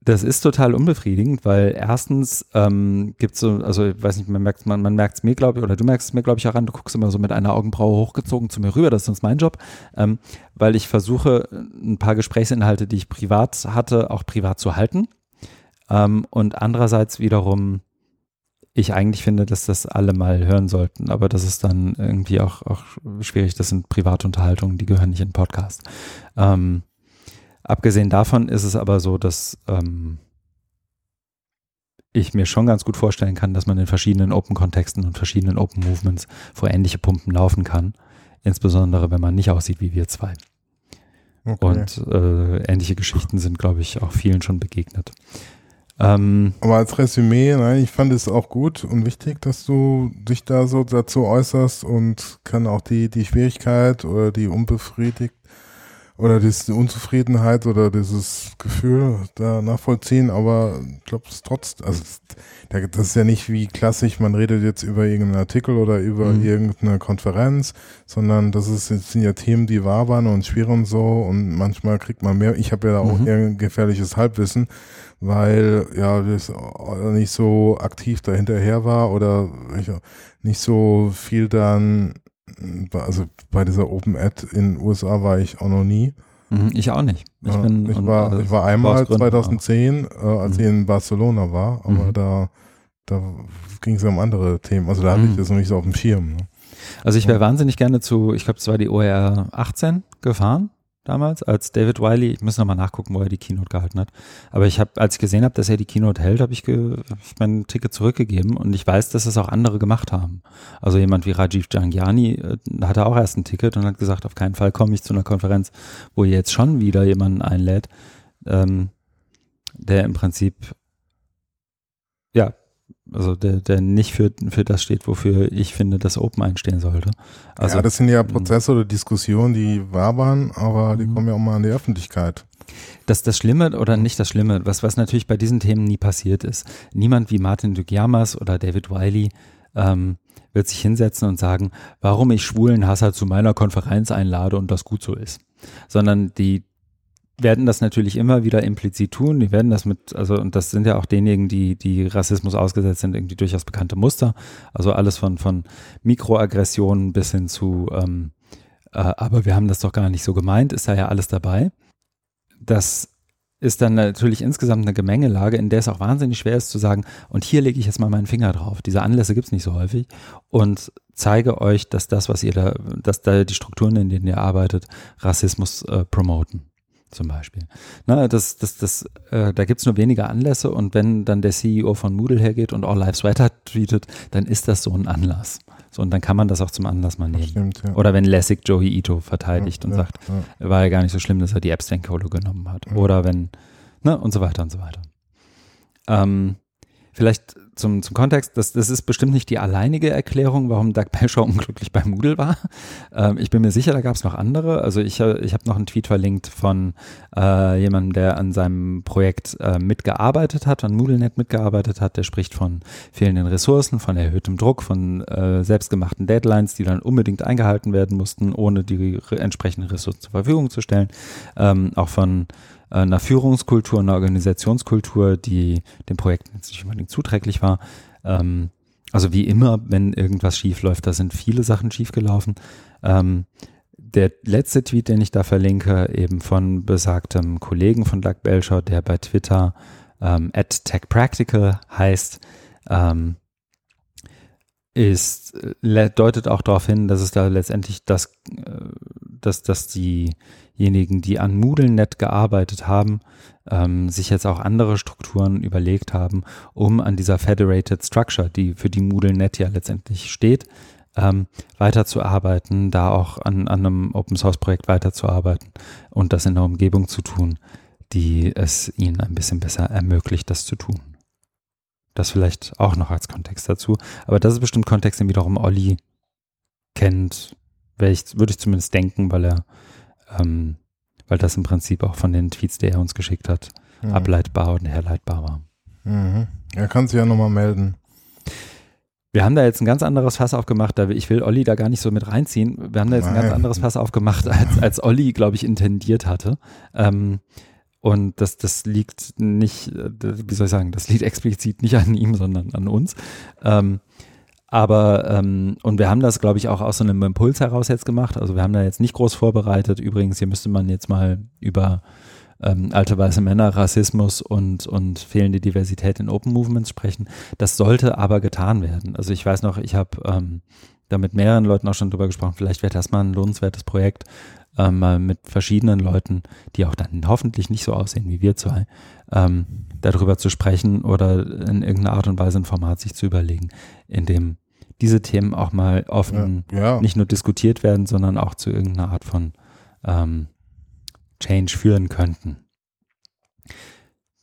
das ist total unbefriedigend, weil erstens ähm, gibt es so, also ich weiß nicht, man merkt man, man merkt es mir, glaube ich, oder du merkst es mir, glaube ich, auch an, du guckst immer so mit einer Augenbraue hochgezogen zu mir rüber, das ist sonst mein Job, ähm, weil ich versuche, ein paar Gesprächsinhalte, die ich privat hatte, auch privat zu halten. Ähm, und andererseits wiederum, ich eigentlich finde, dass das alle mal hören sollten, aber das ist dann irgendwie auch, auch schwierig, das sind Privatunterhaltungen, die gehören nicht in Podcast. Ähm, Abgesehen davon ist es aber so, dass ähm, ich mir schon ganz gut vorstellen kann, dass man in verschiedenen Open-Kontexten und verschiedenen Open-Movements vor ähnliche Pumpen laufen kann. Insbesondere, wenn man nicht aussieht wie wir zwei. Okay. Und äh, ähnliche Geschichten sind, glaube ich, auch vielen schon begegnet. Ähm, Aber als Resümee, nein, ich fand es auch gut und wichtig, dass du dich da so dazu äußerst und kann auch die, die Schwierigkeit oder die unbefriedigt oder diese Unzufriedenheit oder dieses Gefühl da nachvollziehen, aber ich glaube es trotzdem, also das ist ja nicht wie klassisch, man redet jetzt über irgendeinen Artikel oder über mhm. irgendeine Konferenz, sondern das ist, das sind ja Themen, die wabern und schwirren so und manchmal kriegt man mehr. Ich habe ja auch mhm. eher gefährliches Halbwissen, weil ja das nicht so aktiv dahinterher war oder nicht so viel dann also bei dieser Open Ad in den USA war ich auch noch nie. Mhm, ich auch nicht. Ich, bin, ich, war, ich war einmal 2010, äh, als mhm. ich in Barcelona war, aber mhm. da, da ging es um andere Themen. Also da hatte ich mhm. das noch nicht so auf dem Schirm. Ne? Also ich wäre wahnsinnig gerne zu, ich glaube, es war die OR 18 gefahren damals, als David Wiley, ich muss nochmal nachgucken, wo er die Keynote gehalten hat. Aber ich habe, als ich gesehen habe, dass er die Keynote hält, habe ich, hab ich mein Ticket zurückgegeben und ich weiß, dass es auch andere gemacht haben. Also jemand wie Rajiv Jangiani äh, hatte auch erst ein Ticket und hat gesagt, auf keinen Fall komme ich zu einer Konferenz, wo ihr jetzt schon wieder jemanden einlädt, ähm, der im Prinzip also der, der nicht für, für das steht, wofür ich finde, dass Open einstehen sollte. Also, ja, das sind ja Prozesse oder Diskussionen, die wabern, aber die kommen ja auch mal an die Öffentlichkeit. Das, das Schlimme oder nicht das Schlimme, was, was natürlich bei diesen Themen nie passiert ist. Niemand wie Martin Dugiamas oder David Wiley ähm, wird sich hinsetzen und sagen, warum ich schwulen Hasser zu meiner Konferenz einlade und das gut so ist. Sondern die, werden das natürlich immer wieder implizit tun. Die werden das mit, also, und das sind ja auch diejenigen, die, die Rassismus ausgesetzt sind, irgendwie durchaus bekannte Muster. Also alles von, von Mikroaggressionen bis hin zu, ähm, äh, aber wir haben das doch gar nicht so gemeint, ist da ja alles dabei. Das ist dann natürlich insgesamt eine Gemengelage, in der es auch wahnsinnig schwer ist zu sagen, und hier lege ich jetzt mal meinen Finger drauf. Diese Anlässe gibt es nicht so häufig und zeige euch, dass das, was ihr da, dass da die Strukturen, in denen ihr arbeitet, Rassismus äh, promoten zum Beispiel. Na, das, das, das, äh, da gibt's nur wenige Anlässe und wenn dann der CEO von Moodle hergeht und All Lives Matter tweetet, dann ist das so ein Anlass. So, und dann kann man das auch zum Anlass mal nehmen. Stimmt, ja. Oder wenn Lessig Joey Ito verteidigt ja, und ja, sagt, war ja gar nicht so schlimm, dass er die Epstein-Kohle genommen hat. Oder wenn, ne, und so weiter und so weiter. Ähm, vielleicht zum, zum Kontext, das, das ist bestimmt nicht die alleinige Erklärung, warum Doug Belcher unglücklich bei Moodle war. Ähm, ich bin mir sicher, da gab es noch andere. Also ich, äh, ich habe noch einen Tweet verlinkt von äh, jemandem, der an seinem Projekt äh, mitgearbeitet hat, an MoodleNet mitgearbeitet hat. Der spricht von fehlenden Ressourcen, von erhöhtem Druck, von äh, selbstgemachten Deadlines, die dann unbedingt eingehalten werden mussten, ohne die entsprechenden Ressourcen zur Verfügung zu stellen. Ähm, auch von einer Führungskultur, einer Organisationskultur, die dem Projekt nicht unbedingt zuträglich war. Ähm, also wie immer, wenn irgendwas schief läuft, da sind viele Sachen schiefgelaufen. Ähm, der letzte Tweet, den ich da verlinke, eben von besagtem Kollegen von Doug Belcher, der bei Twitter ähm, at TechPractical heißt, ähm, ist, äh, deutet auch darauf hin, dass es da letztendlich das, äh, dass, dass die diejenigen, die an MoodleNet gearbeitet haben, ähm, sich jetzt auch andere Strukturen überlegt haben, um an dieser Federated Structure, die für die MoodleNet ja letztendlich steht, ähm, weiterzuarbeiten, da auch an, an einem Open Source Projekt weiterzuarbeiten und das in einer Umgebung zu tun, die es ihnen ein bisschen besser ermöglicht, das zu tun. Das vielleicht auch noch als Kontext dazu. Aber das ist bestimmt Kontext, den wiederum Olli kennt, ich, würde ich zumindest denken, weil er ähm, weil das im Prinzip auch von den Tweets, die er uns geschickt hat, mhm. ableitbar und herleitbar war. Mhm. Er kann sich ja nochmal melden. Wir haben da jetzt ein ganz anderes Fass aufgemacht, da ich will Olli da gar nicht so mit reinziehen. Wir haben da jetzt Nein. ein ganz anderes Fass aufgemacht, als, als Olli, glaube ich, intendiert hatte. Ähm, und das, das liegt nicht, äh, wie soll ich sagen, das liegt explizit nicht an ihm, sondern an uns. Ähm, aber, ähm, und wir haben das, glaube ich, auch aus so einem Impuls heraus jetzt gemacht. Also wir haben da jetzt nicht groß vorbereitet. Übrigens, hier müsste man jetzt mal über ähm, alte weiße Männer, Rassismus und, und fehlende Diversität in Open Movements sprechen. Das sollte aber getan werden. Also ich weiß noch, ich habe ähm, da mit mehreren Leuten auch schon drüber gesprochen. Vielleicht wäre das mal ein lohnenswertes Projekt, ähm, mal mit verschiedenen Leuten, die auch dann hoffentlich nicht so aussehen wie wir zwei, ähm, darüber zu sprechen oder in irgendeiner Art und Weise ein Format sich zu überlegen, in dem diese Themen auch mal offen ja, ja. nicht nur diskutiert werden, sondern auch zu irgendeiner Art von ähm, Change führen könnten.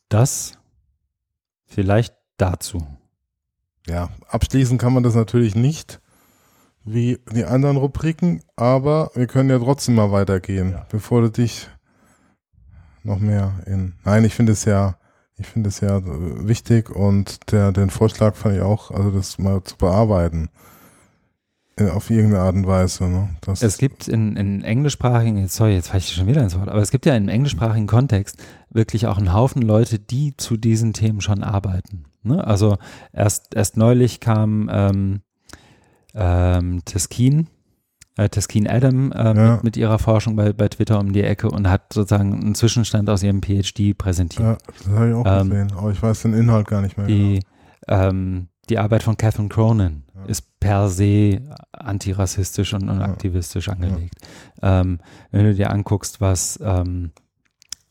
Das vielleicht dazu. Ja, abschließen kann man das natürlich nicht. Wie die anderen Rubriken, aber wir können ja trotzdem mal weitergehen, ja. bevor du dich noch mehr in. Nein, ich finde es ja, ich finde es ja wichtig und der, den Vorschlag fand ich auch, also das mal zu bearbeiten. Auf irgendeine Art und Weise. Ne? Das es gibt in, in englischsprachigen, sorry, jetzt falle ich schon wieder ins Wort, aber es gibt ja im englischsprachigen Kontext wirklich auch einen Haufen Leute, die zu diesen Themen schon arbeiten. Ne? Also erst, erst neulich kam ähm, ähm, Teskin, äh, Teskin Adam äh, ja. mit, mit, ihrer Forschung bei, bei Twitter um die Ecke und hat sozusagen einen Zwischenstand aus ihrem PhD präsentiert. Ja, das habe ich auch ähm, gesehen, aber ich weiß den Inhalt gar nicht mehr. Die, genau. ähm, die Arbeit von Catherine Cronin ja. ist per se antirassistisch und, und aktivistisch angelegt. Ähm, wenn du dir anguckst, was ähm,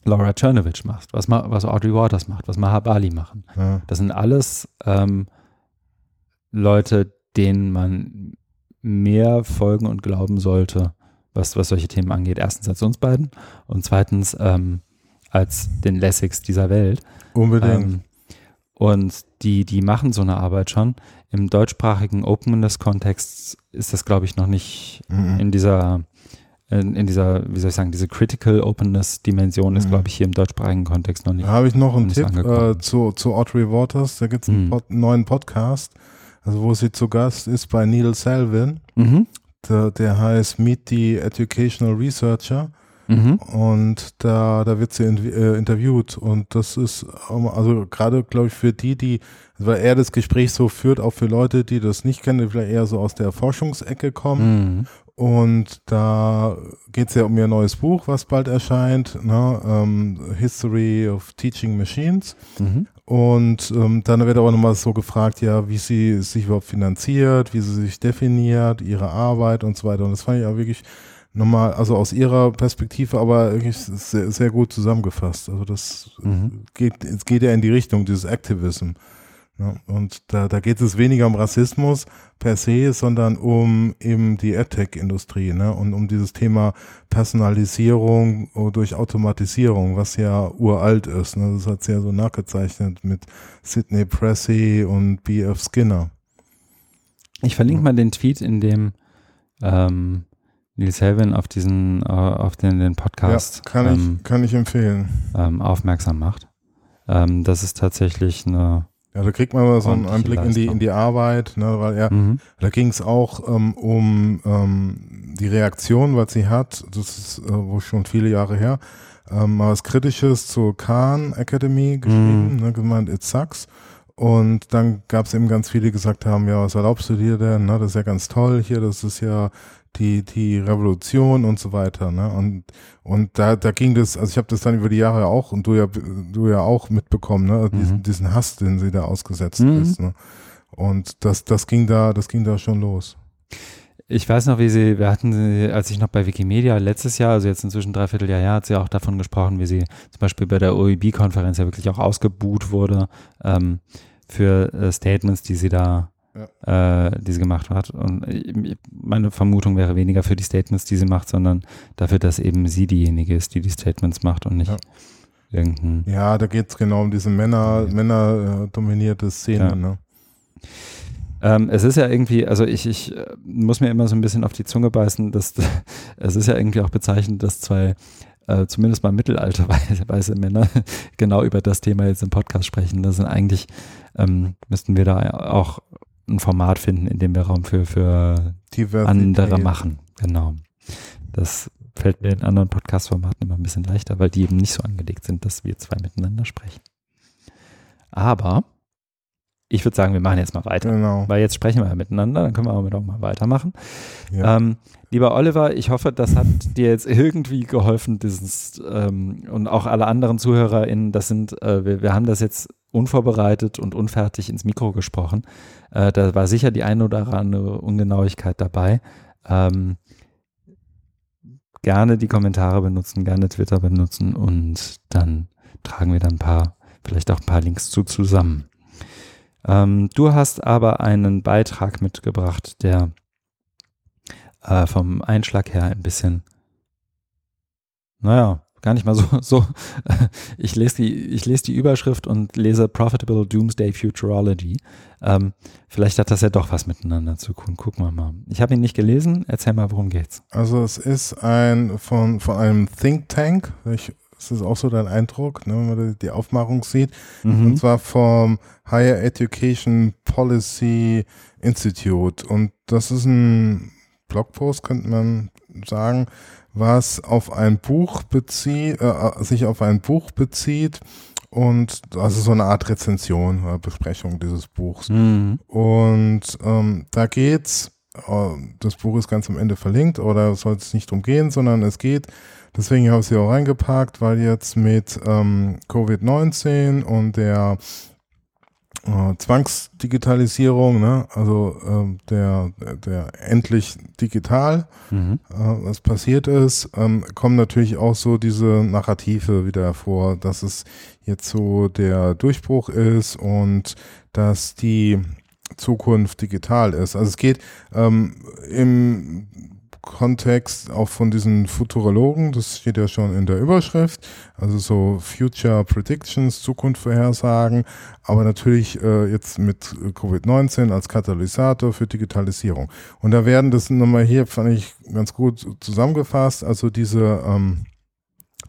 Laura Czernovich macht, was, was Audrey Waters macht, was Mahabali machen. Ja. Das sind alles ähm, Leute, denen man mehr folgen und glauben sollte, was, was solche Themen angeht. Erstens als uns beiden und zweitens ähm, als den Lessigs dieser Welt. Unbedingt. Ähm, und die, die machen so eine Arbeit schon. Im deutschsprachigen Openness-Kontext ist das, glaube ich, noch nicht mhm. in dieser in, in, dieser, wie soll ich sagen, diese Critical Openness Dimension ist, mhm. glaube ich, hier im deutschsprachigen Kontext noch nicht. Da habe ich noch einen Tipp äh, zu, zu Audrey Waters. Da gibt es einen mhm. Pod, neuen Podcast, also wo sie zu Gast ist bei Neil Selvin. Mhm. Der, der heißt Meet the Educational Researcher. Mhm. Und da, da wird sie in, äh, interviewt. Und das ist, also gerade, glaube ich, für die, die, weil er das Gespräch so führt, auch für Leute, die das nicht kennen, die vielleicht eher so aus der Forschungsecke kommen mhm. Und da geht es ja um ihr neues Buch, was bald erscheint, ne? ähm, History of Teaching Machines. Mhm. Und ähm, dann wird aber nochmal so gefragt, ja, wie sie sich überhaupt finanziert, wie sie sich definiert, ihre Arbeit und so weiter. Und das fand ich auch wirklich nochmal, also aus ihrer Perspektive, aber wirklich sehr, sehr gut zusammengefasst. Also das mhm. geht, es geht ja in die Richtung dieses Activism. Und da, da geht es weniger um Rassismus per se, sondern um eben die AdTech-Industrie ne? und um dieses Thema Personalisierung durch Automatisierung, was ja uralt ist. Ne? Das hat sie ja so nachgezeichnet mit Sidney Pressey und B.F. Skinner. Ich verlinke mal den Tweet, in dem ähm, Nils Helvin auf diesen, äh, auf den, den Podcast ja, kann, ähm, ich, kann ich empfehlen. Ähm, aufmerksam macht. Ähm, das ist tatsächlich eine ja, da kriegt man mal so einen Einblick in die, in die Arbeit, ne, weil er, mhm. da ging es auch ähm, um ähm, die Reaktion, was sie hat, das ist äh, wohl schon viele Jahre her, ähm, mal was Kritisches zur Khan Academy geschrieben, mhm. ne, gemeint, it sucks. Und dann gab es eben ganz viele, die gesagt haben, ja, was erlaubst du dir denn? Ne? Das ist ja ganz toll hier, das ist ja die, die Revolution und so weiter. Ne? Und, und da, da ging das, also ich habe das dann über die Jahre auch und du ja, du ja auch mitbekommen, ne? Mhm. Diesen, diesen Hass, den sie da ausgesetzt mhm. ist. Ne? Und das, das ging da, das ging da schon los. Ich weiß noch, wie sie, wir hatten sie, als ich noch bei Wikimedia letztes Jahr, also jetzt inzwischen dreiviertel Jahr, hat sie auch davon gesprochen, wie sie zum Beispiel bei der OEB-Konferenz ja wirklich auch ausgebuht wurde ähm, für äh, Statements, die sie da ja. äh, die sie gemacht hat. Und meine Vermutung wäre weniger für die Statements, die sie macht, sondern dafür, dass eben sie diejenige ist, die die Statements macht und nicht ja. irgendein. Ja, da geht es genau um diese Männer, ja. Männer Szene. Ne? Ähm, es ist ja irgendwie, also ich, ich äh, muss mir immer so ein bisschen auf die Zunge beißen, dass es ist ja irgendwie auch bezeichnend, dass zwei äh, zumindest mal mittelalterweise Männer genau über das Thema jetzt im Podcast sprechen. Das sind eigentlich, ähm, müssten wir da auch ein Format finden, in dem wir Raum für, für andere machen. Genau. Das fällt mir in anderen Podcast-Formaten immer ein bisschen leichter, weil die eben nicht so angelegt sind, dass wir zwei miteinander sprechen. Aber ich würde sagen, wir machen jetzt mal weiter. Genau. Weil jetzt sprechen wir ja miteinander, dann können wir auch mal weitermachen. Ja. Ähm, lieber Oliver, ich hoffe, das hat dir jetzt irgendwie geholfen, dieses ähm, und auch alle anderen ZuhörerInnen, das sind, äh, wir, wir haben das jetzt unvorbereitet und unfertig ins Mikro gesprochen. Äh, da war sicher die eine oder andere Ungenauigkeit dabei. Ähm, gerne die Kommentare benutzen, gerne Twitter benutzen und dann tragen wir dann ein paar, vielleicht auch ein paar Links zu zusammen. Ähm, du hast aber einen Beitrag mitgebracht, der äh, vom Einschlag her ein bisschen, naja, gar nicht mal so, so. Ich lese die, ich lese die Überschrift und lese Profitable Doomsday Futurology. Ähm, vielleicht hat das ja doch was miteinander zu tun. Gucken wir mal. Ich habe ihn nicht gelesen. Erzähl mal, worum geht's? Also es ist ein von, von einem Think Tank. Ich, das ist auch so dein Eindruck, ne, wenn man die Aufmachung sieht. Mhm. Und zwar vom Higher Education Policy Institute. Und das ist ein Blogpost, könnte man sagen, was auf ein Buch bezieht, äh, sich auf ein Buch bezieht und also so eine Art Rezension oder Besprechung dieses Buchs. Mhm. Und ähm, da geht's, äh, das Buch ist ganz am Ende verlinkt, oder soll es nicht drum gehen, sondern es geht, deswegen habe ich sie auch reingepackt, weil jetzt mit ähm, Covid-19 und der äh, Zwangsdigitalisierung, ne? also äh, der, der endlich digital, mhm. äh, was passiert ist, ähm, kommen natürlich auch so diese Narrative wieder hervor, dass es jetzt so der Durchbruch ist und dass die Zukunft digital ist. Also es geht ähm, im Kontext auch von diesen Futurologen, das steht ja schon in der Überschrift, also so Future Predictions, Zukunftsvorhersagen, aber natürlich äh, jetzt mit Covid-19 als Katalysator für Digitalisierung. Und da werden das nochmal hier, fand ich ganz gut zusammengefasst, also diese ähm,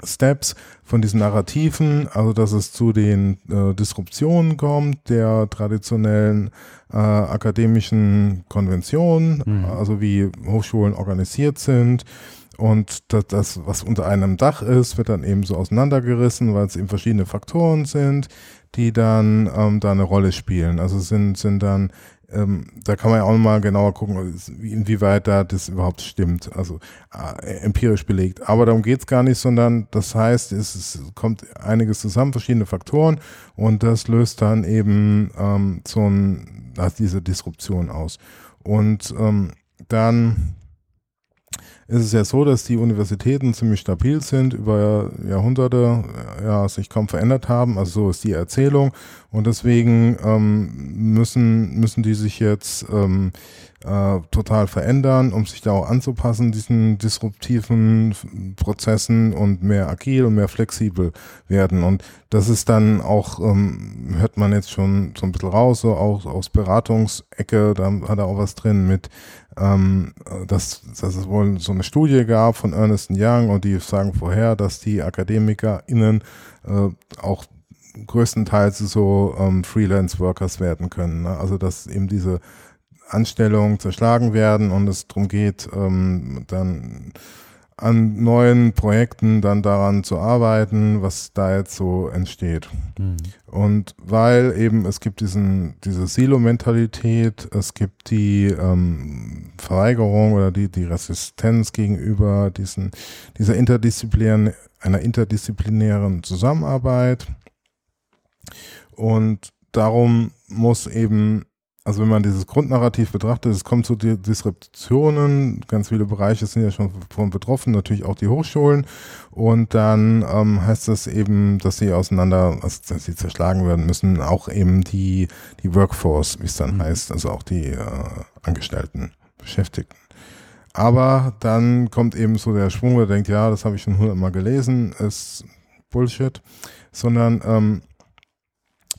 Steps von diesen Narrativen, also dass es zu den äh, Disruptionen kommt der traditionellen äh, akademischen Konventionen, mhm. also wie Hochschulen organisiert sind. Und das, das, was unter einem Dach ist, wird dann eben so auseinandergerissen, weil es eben verschiedene Faktoren sind, die dann ähm, da eine Rolle spielen. Also sind, sind dann ähm, da kann man ja auch mal genauer gucken, inwieweit da das überhaupt stimmt, also äh, empirisch belegt. Aber darum geht's gar nicht, sondern das heißt, es, es, kommt einiges zusammen, verschiedene Faktoren und das löst dann eben ähm, so ein, also diese Disruption aus. Und ähm, dann ist es ja so, dass die Universitäten ziemlich stabil sind, über Jahrhunderte ja, sich kaum verändert haben. Also so ist die Erzählung. Und deswegen ähm, müssen, müssen die sich jetzt ähm, äh, total verändern, um sich da auch anzupassen, diesen disruptiven Prozessen und mehr agil und mehr flexibel werden. Und das ist dann auch, ähm, hört man jetzt schon so ein bisschen raus, so auch aus Beratungsecke, da hat er auch was drin mit ähm, dass, dass es wohl so eine Studie gab von Ernest Young und die sagen vorher, dass die AkademikerInnen äh, auch größtenteils so ähm, Freelance-Workers werden können. Ne? Also dass eben diese Anstellungen zerschlagen werden und es darum geht, ähm, dann an neuen Projekten dann daran zu arbeiten, was da jetzt so entsteht. Mhm. Und weil eben es gibt diesen, diese Silo-Mentalität, es gibt die ähm, Verweigerung oder die, die Resistenz gegenüber diesen, dieser interdisziplinären, einer interdisziplinären Zusammenarbeit. Und darum muss eben also wenn man dieses Grundnarrativ betrachtet, es kommt zu Disruptionen, ganz viele Bereiche sind ja schon von betroffen, natürlich auch die Hochschulen. Und dann ähm, heißt das eben, dass sie auseinander, also dass sie zerschlagen werden müssen, auch eben die, die Workforce, wie es dann mhm. heißt, also auch die äh, Angestellten, Beschäftigten. Aber dann kommt eben so der Schwung, der denkt, ja, das habe ich schon hundertmal gelesen, ist Bullshit, sondern ähm,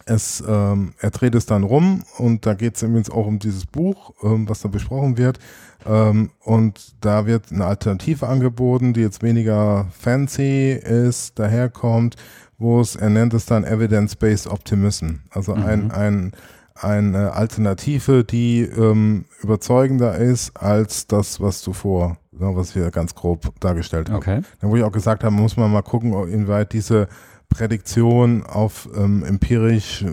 es, ähm, er dreht es dann rum und da geht es übrigens auch um dieses Buch, ähm, was da besprochen wird. Ähm, und da wird eine Alternative angeboten, die jetzt weniger fancy ist, daherkommt, wo es, er nennt es dann Evidence-Based Optimism. Also mhm. ein, ein, eine Alternative, die ähm, überzeugender ist als das, was zuvor, was wir ganz grob dargestellt haben. Okay. Da wo ich auch gesagt habe, muss man mal gucken, inwieweit diese Prädiktion auf ähm, empirisch äh,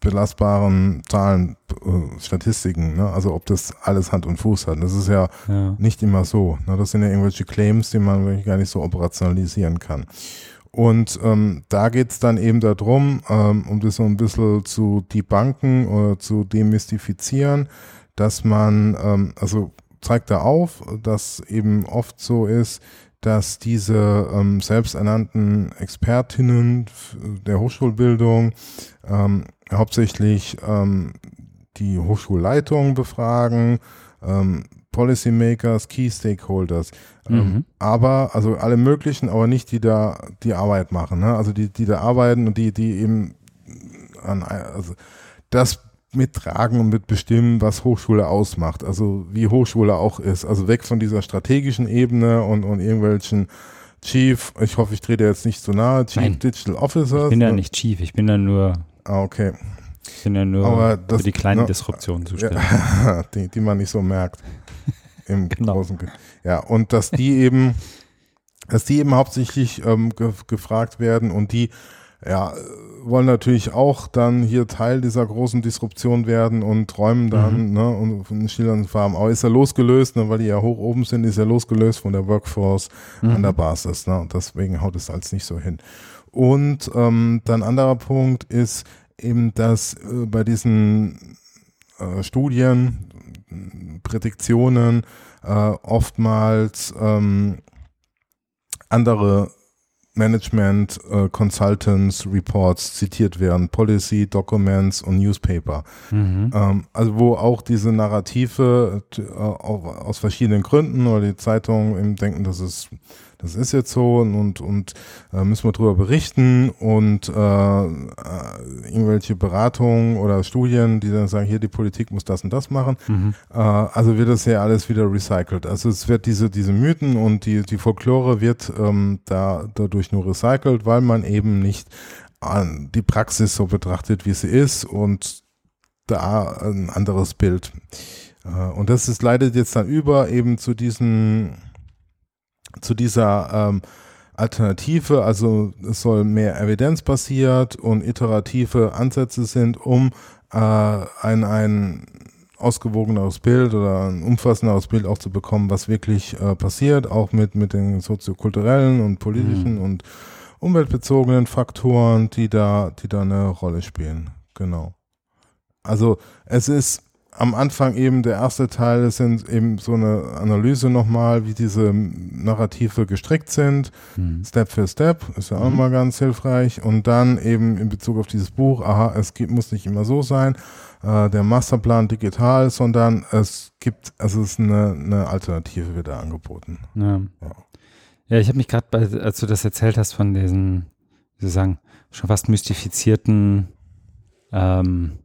belastbaren Zahlen, äh, Statistiken, ne? also ob das alles Hand und Fuß hat. Das ist ja, ja. nicht immer so. Ne? Das sind ja irgendwelche Claims, die man wirklich gar nicht so operationalisieren kann. Und ähm, da geht's dann eben darum, ähm, um das so ein bisschen zu debunken oder zu demystifizieren, dass man, ähm, also zeigt da auf, dass eben oft so ist, dass diese ähm, selbsternannten Expertinnen der Hochschulbildung ähm, hauptsächlich ähm, die Hochschulleitung befragen, ähm, Policymakers, Key Stakeholders. Ähm, mhm. aber, also alle möglichen, aber nicht die da die Arbeit machen. Ne? Also die, die da arbeiten und die, die eben an, also das mittragen und mitbestimmen, was Hochschule ausmacht. Also wie Hochschule auch ist. Also weg von dieser strategischen Ebene und, und irgendwelchen Chief, ich hoffe, ich trete jetzt nicht zu so nahe, Chief Nein, Digital Officer. Ich bin ja nicht Chief, ich bin ja nur. Ah, okay. Ich bin ja nur das, für die kleinen ne, Disruptionen zuständig. Ja, die, die man nicht so merkt. Im genau. großen. Ja, und dass die eben, dass die eben hauptsächlich ähm, ge gefragt werden und die ja, wollen natürlich auch dann hier Teil dieser großen Disruption werden und träumen dann, mhm. ne, und von schillernden Farben. Aber ist ja losgelöst, ne, weil die ja hoch oben sind, ist ja losgelöst von der Workforce mhm. an der Basis, ne, und deswegen haut es als nicht so hin. Und ähm, dann anderer Punkt ist eben, dass äh, bei diesen äh, Studien, Prädiktionen äh, oftmals ähm, andere Management, äh, Consultants, Reports zitiert werden, Policy, Documents und Newspaper. Mhm. Ähm, also wo auch diese Narrative äh, aus verschiedenen Gründen oder die Zeitungen eben denken, dass es das ist jetzt so und, und, und äh, müssen wir drüber berichten und äh, äh, irgendwelche Beratungen oder Studien, die dann sagen, hier die Politik muss das und das machen. Mhm. Äh, also wird das ja alles wieder recycelt. Also es wird diese, diese Mythen und die, die Folklore wird ähm, da dadurch nur recycelt, weil man eben nicht an die Praxis so betrachtet, wie sie ist und da ein anderes Bild. Äh, und das ist leidet jetzt dann über eben zu diesen zu dieser ähm, Alternative, also es soll mehr evidenzbasiert und iterative Ansätze sind, um äh, ein, ein ausgewogeneres Bild oder ein umfassenderes Bild auch zu bekommen, was wirklich äh, passiert, auch mit, mit den soziokulturellen und politischen mhm. und umweltbezogenen Faktoren, die da, die da eine Rolle spielen. Genau. Also es ist am Anfang eben der erste Teil sind eben so eine Analyse nochmal, wie diese Narrative gestrickt sind, mhm. Step für Step, ist ja auch mhm. mal ganz hilfreich. Und dann eben in Bezug auf dieses Buch, aha, es gibt, muss nicht immer so sein, äh, der Masterplan digital, sondern es gibt, also es ist eine, eine Alternative wieder angeboten. Ja, ja. ja ich habe mich gerade, als du das erzählt hast von diesen, wie soll ich sagen, schon fast mystifizierten ähm,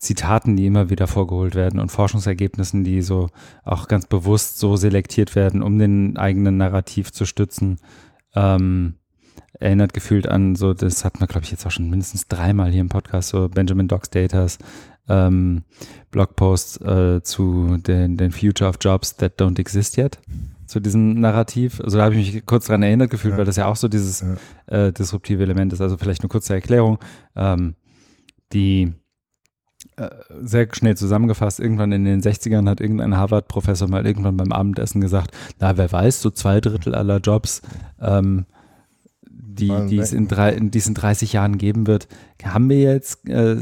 Zitaten, die immer wieder vorgeholt werden und Forschungsergebnissen, die so auch ganz bewusst so selektiert werden, um den eigenen Narrativ zu stützen. Ähm, erinnert gefühlt an so, das hatten wir, glaube ich, jetzt auch schon mindestens dreimal hier im Podcast, so Benjamin Docks Datas ähm, Blogpost äh, zu den, den Future of Jobs that don't exist yet zu diesem Narrativ. Also da habe ich mich kurz dran erinnert gefühlt, ja. weil das ja auch so dieses ja. äh, disruptive Element ist. Also vielleicht eine kurze Erklärung. Ähm, die sehr schnell zusammengefasst, irgendwann in den 60ern hat irgendein Harvard-Professor mal irgendwann beim Abendessen gesagt, na, wer weiß, so zwei Drittel aller Jobs, ähm, die, die es in, drei, in diesen 30 Jahren geben wird, haben wir jetzt, äh,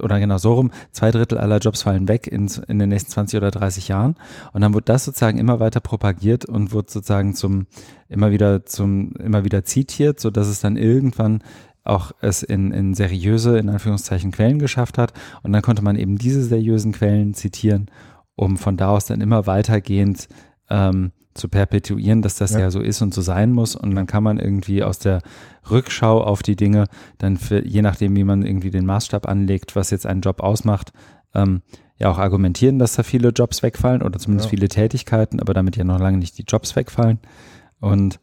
oder genau so rum, zwei Drittel aller Jobs fallen weg in, in den nächsten 20 oder 30 Jahren. Und dann wurde das sozusagen immer weiter propagiert und wurde sozusagen zum, immer wieder zum, immer wieder zitiert, so dass es dann irgendwann auch es in, in seriöse, in Anführungszeichen, Quellen geschafft hat. Und dann konnte man eben diese seriösen Quellen zitieren, um von da aus dann immer weitergehend ähm, zu perpetuieren, dass das ja. ja. so ist und so sein muss. Und dann kann man irgendwie aus der Rückschau auf die Dinge dann für, je nachdem, wie man irgendwie den Maßstab anlegt, was jetzt einen Job ausmacht, ähm, ja auch argumentieren, dass da viele Jobs wegfallen oder zumindest ja. viele Tätigkeiten, aber damit ja noch lange nicht die Jobs wegfallen. Und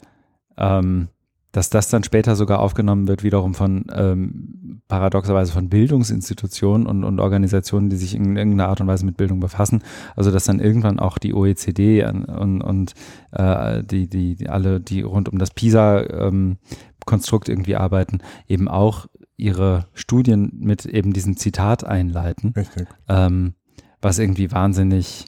ähm, dass das dann später sogar aufgenommen wird, wiederum von ähm, paradoxerweise von Bildungsinstitutionen und, und Organisationen, die sich in irgendeiner Art und Weise mit Bildung befassen. Also dass dann irgendwann auch die OECD und, und äh, die, die, die alle, die rund um das PISA-Konstrukt ähm, irgendwie arbeiten, eben auch ihre Studien mit eben diesem Zitat einleiten. Richtig. Ähm, was irgendwie wahnsinnig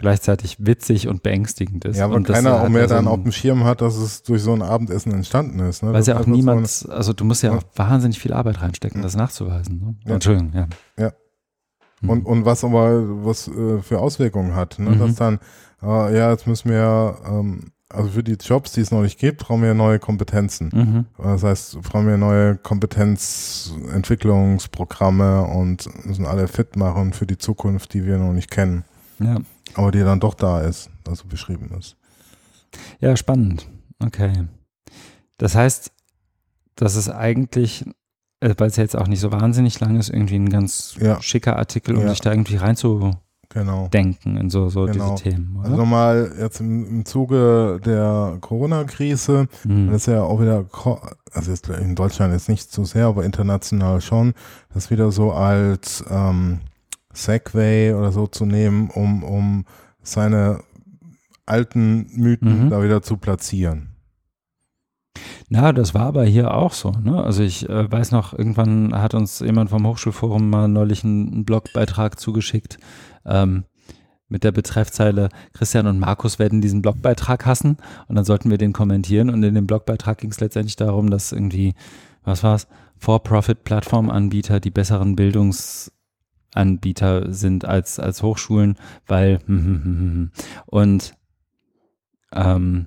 gleichzeitig witzig und beängstigend ist. Ja, und keiner auch mehr dann auf dem Schirm hat, dass es durch so ein Abendessen entstanden ist. Ne? Weil ja auch niemand, so also du musst ja, ja, auch wahnsinnig viel Arbeit reinstecken, das nachzuweisen. Ne? Ja. Entschuldigung, ja. Ja. Mhm. Und, und was aber was äh, für Auswirkungen hat, ne? Mhm. dass dann, äh, ja, jetzt müssen wir, ähm, also für die Jobs, die es noch nicht gibt, brauchen wir neue Kompetenzen. Mhm. Das heißt, brauchen wir neue Kompetenzentwicklungsprogramme und müssen alle fit machen für die Zukunft, die wir noch nicht kennen. Ja. Aber die dann doch da ist, also beschrieben ist. Ja, spannend. Okay. Das heißt, das ist eigentlich, äh, weil es jetzt auch nicht so wahnsinnig lang ist, irgendwie ein ganz Ja. schicker Artikel, um Ja. sich da irgendwie reinzudenken Genau. in so, so Genau. diese Themen. Oder? Also mal jetzt im, im Zuge der Corona-Krise, Hm. das ist ja auch wieder, also jetzt in Deutschland jetzt nicht so sehr, aber international schon, das wieder so als ähm, Segway oder so zu nehmen, um, um seine alten Mythen Mhm. da wieder zu platzieren. Na, das war aber hier auch so. Ne? Also ich äh, weiß noch, irgendwann hat uns jemand vom Hochschulforum mal neulich einen, einen Blogbeitrag zugeschickt ähm, mit der Betreffzeile Christian und Markus werden diesen Blogbeitrag hassen und dann sollten wir den kommentieren und in dem Blogbeitrag ging es letztendlich darum, dass irgendwie, was war's, For-Profit-Plattformanbieter die besseren Bildungsanbieter sind als, als Hochschulen, weil und ähm,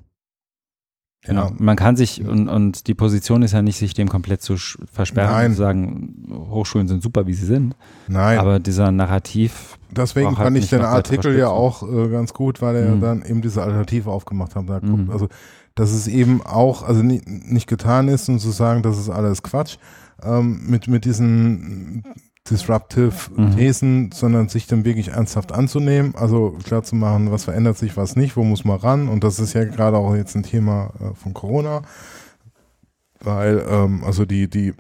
Genau. Ja. Man kann sich, und, und die Position ist ja nicht, sich dem komplett zu versperren Nein. und zu sagen, Hochschulen sind super, wie sie sind. Nein, Aber dieser Narrativ, deswegen braucht halt fand ich nicht den Artikel ja auch äh, ganz gut, weil er Mhm. dann eben diese Alternative aufgemacht hat. Da Mhm. guckt, also, dass es eben auch, also nie, nicht getan ist und zu sagen, das ist alles Quatsch, ähm, mit, mit diesen disruptive Mhm. Thesen, sondern sich dann wirklich ernsthaft anzunehmen, also klar zu machen, was verändert sich, was nicht, wo muss man ran und das ist ja gerade auch jetzt ein Thema äh, von Corona, weil ähm, also die, die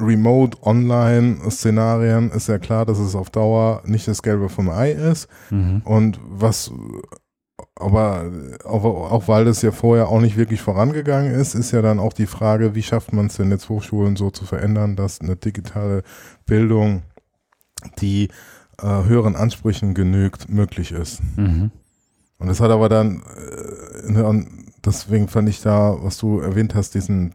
Remote-Online-Szenarien ist ja klar, dass es auf Dauer nicht das Gelbe vom Ei ist mhm. und was aber auch, auch weil das ja vorher auch nicht wirklich vorangegangen ist, ist ja dann auch die Frage, wie schafft man es denn jetzt Hochschulen so zu verändern, dass eine digitale Bildung, die äh, höheren Ansprüchen genügt, möglich ist. Mhm. Und das hat aber dann, äh, ne, deswegen fand ich da, was du erwähnt hast, diesen,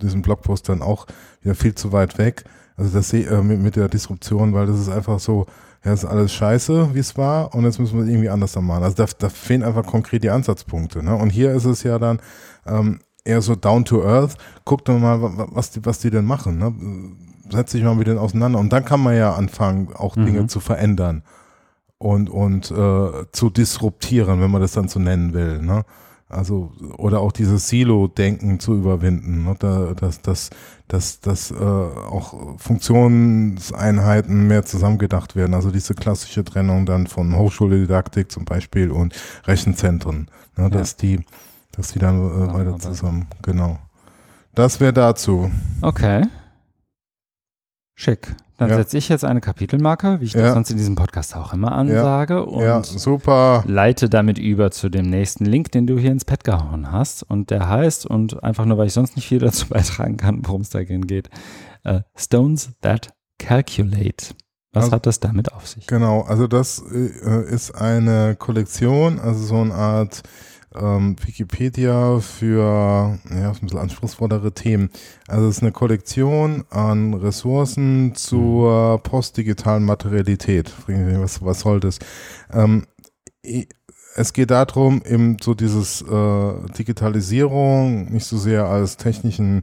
diesen Blogpost dann auch wieder viel zu weit weg. Also das äh, mit, mit der Disruption, weil das ist einfach so, ja, ist alles scheiße, wie es war, und jetzt müssen wir es irgendwie anders dann machen. Also da, da fehlen einfach konkret die Ansatzpunkte. Ne? Und hier ist es ja dann ähm, eher so down to earth. Guck doch mal, wa- wa- was die, was die denn machen. Ne? Setz dich mal mit denen auseinander. Und dann kann man ja anfangen, auch Dinge Mhm. zu verändern und, und äh, zu disruptieren, wenn man das dann so nennen will. Ne? Also, oder auch dieses Silo-Denken zu überwinden, ne? da, dass, dass, dass, dass äh, auch Funktionseinheiten mehr zusammengedacht werden. Also diese klassische Trennung dann von Hochschuldidaktik zum Beispiel und Rechenzentren, ne? dass die, dass die dann äh, weiter zusammen, genau. Das wäre dazu. Okay. Schick. Dann Ja. setze ich jetzt eine Kapitelmarke, wie ich Ja. das sonst in diesem Podcast auch immer ansage und ja, super. leite damit über zu dem nächsten Link, den du hier ins Pad gehauen hast. Und der heißt, und einfach nur, weil ich sonst nicht viel dazu beitragen kann, worum es darin geht, äh, Stones That Calculate. Was Also- hat das damit auf sich? Genau, also das äh, ist eine Kollektion, also so eine Art ähm, Wikipedia für ja, ein bisschen anspruchsvollere Themen. Also es ist eine Kollektion an Ressourcen zur postdigitalen Materialität. Was, was soll das? Ähm, es geht darum, eben so dieses äh, Digitalisierung nicht so sehr als technischen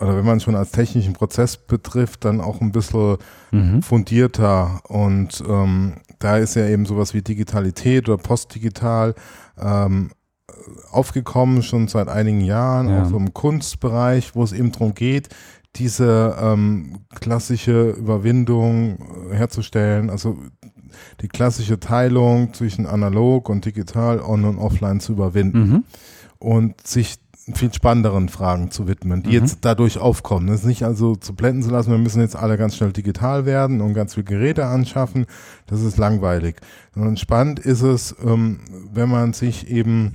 oder wenn man es schon als technischen Prozess betrifft, dann auch ein bisschen Mhm. fundierter und ähm, da ist ja eben sowas wie Digitalität oder Postdigital ähm, aufgekommen, schon seit einigen Jahren, Ja. auch so im Kunstbereich, wo es eben darum geht, diese ähm, klassische Überwindung äh, herzustellen, also die klassische Teilung zwischen analog und digital, on und offline zu überwinden Mhm. und sich viel spannenderen Fragen zu widmen, die Mhm. jetzt dadurch aufkommen. Das ist nicht also zu blenden zu lassen, wir müssen jetzt alle ganz schnell digital werden und ganz viele Geräte anschaffen. Das ist langweilig. Und spannend ist es, ähm, wenn man sich eben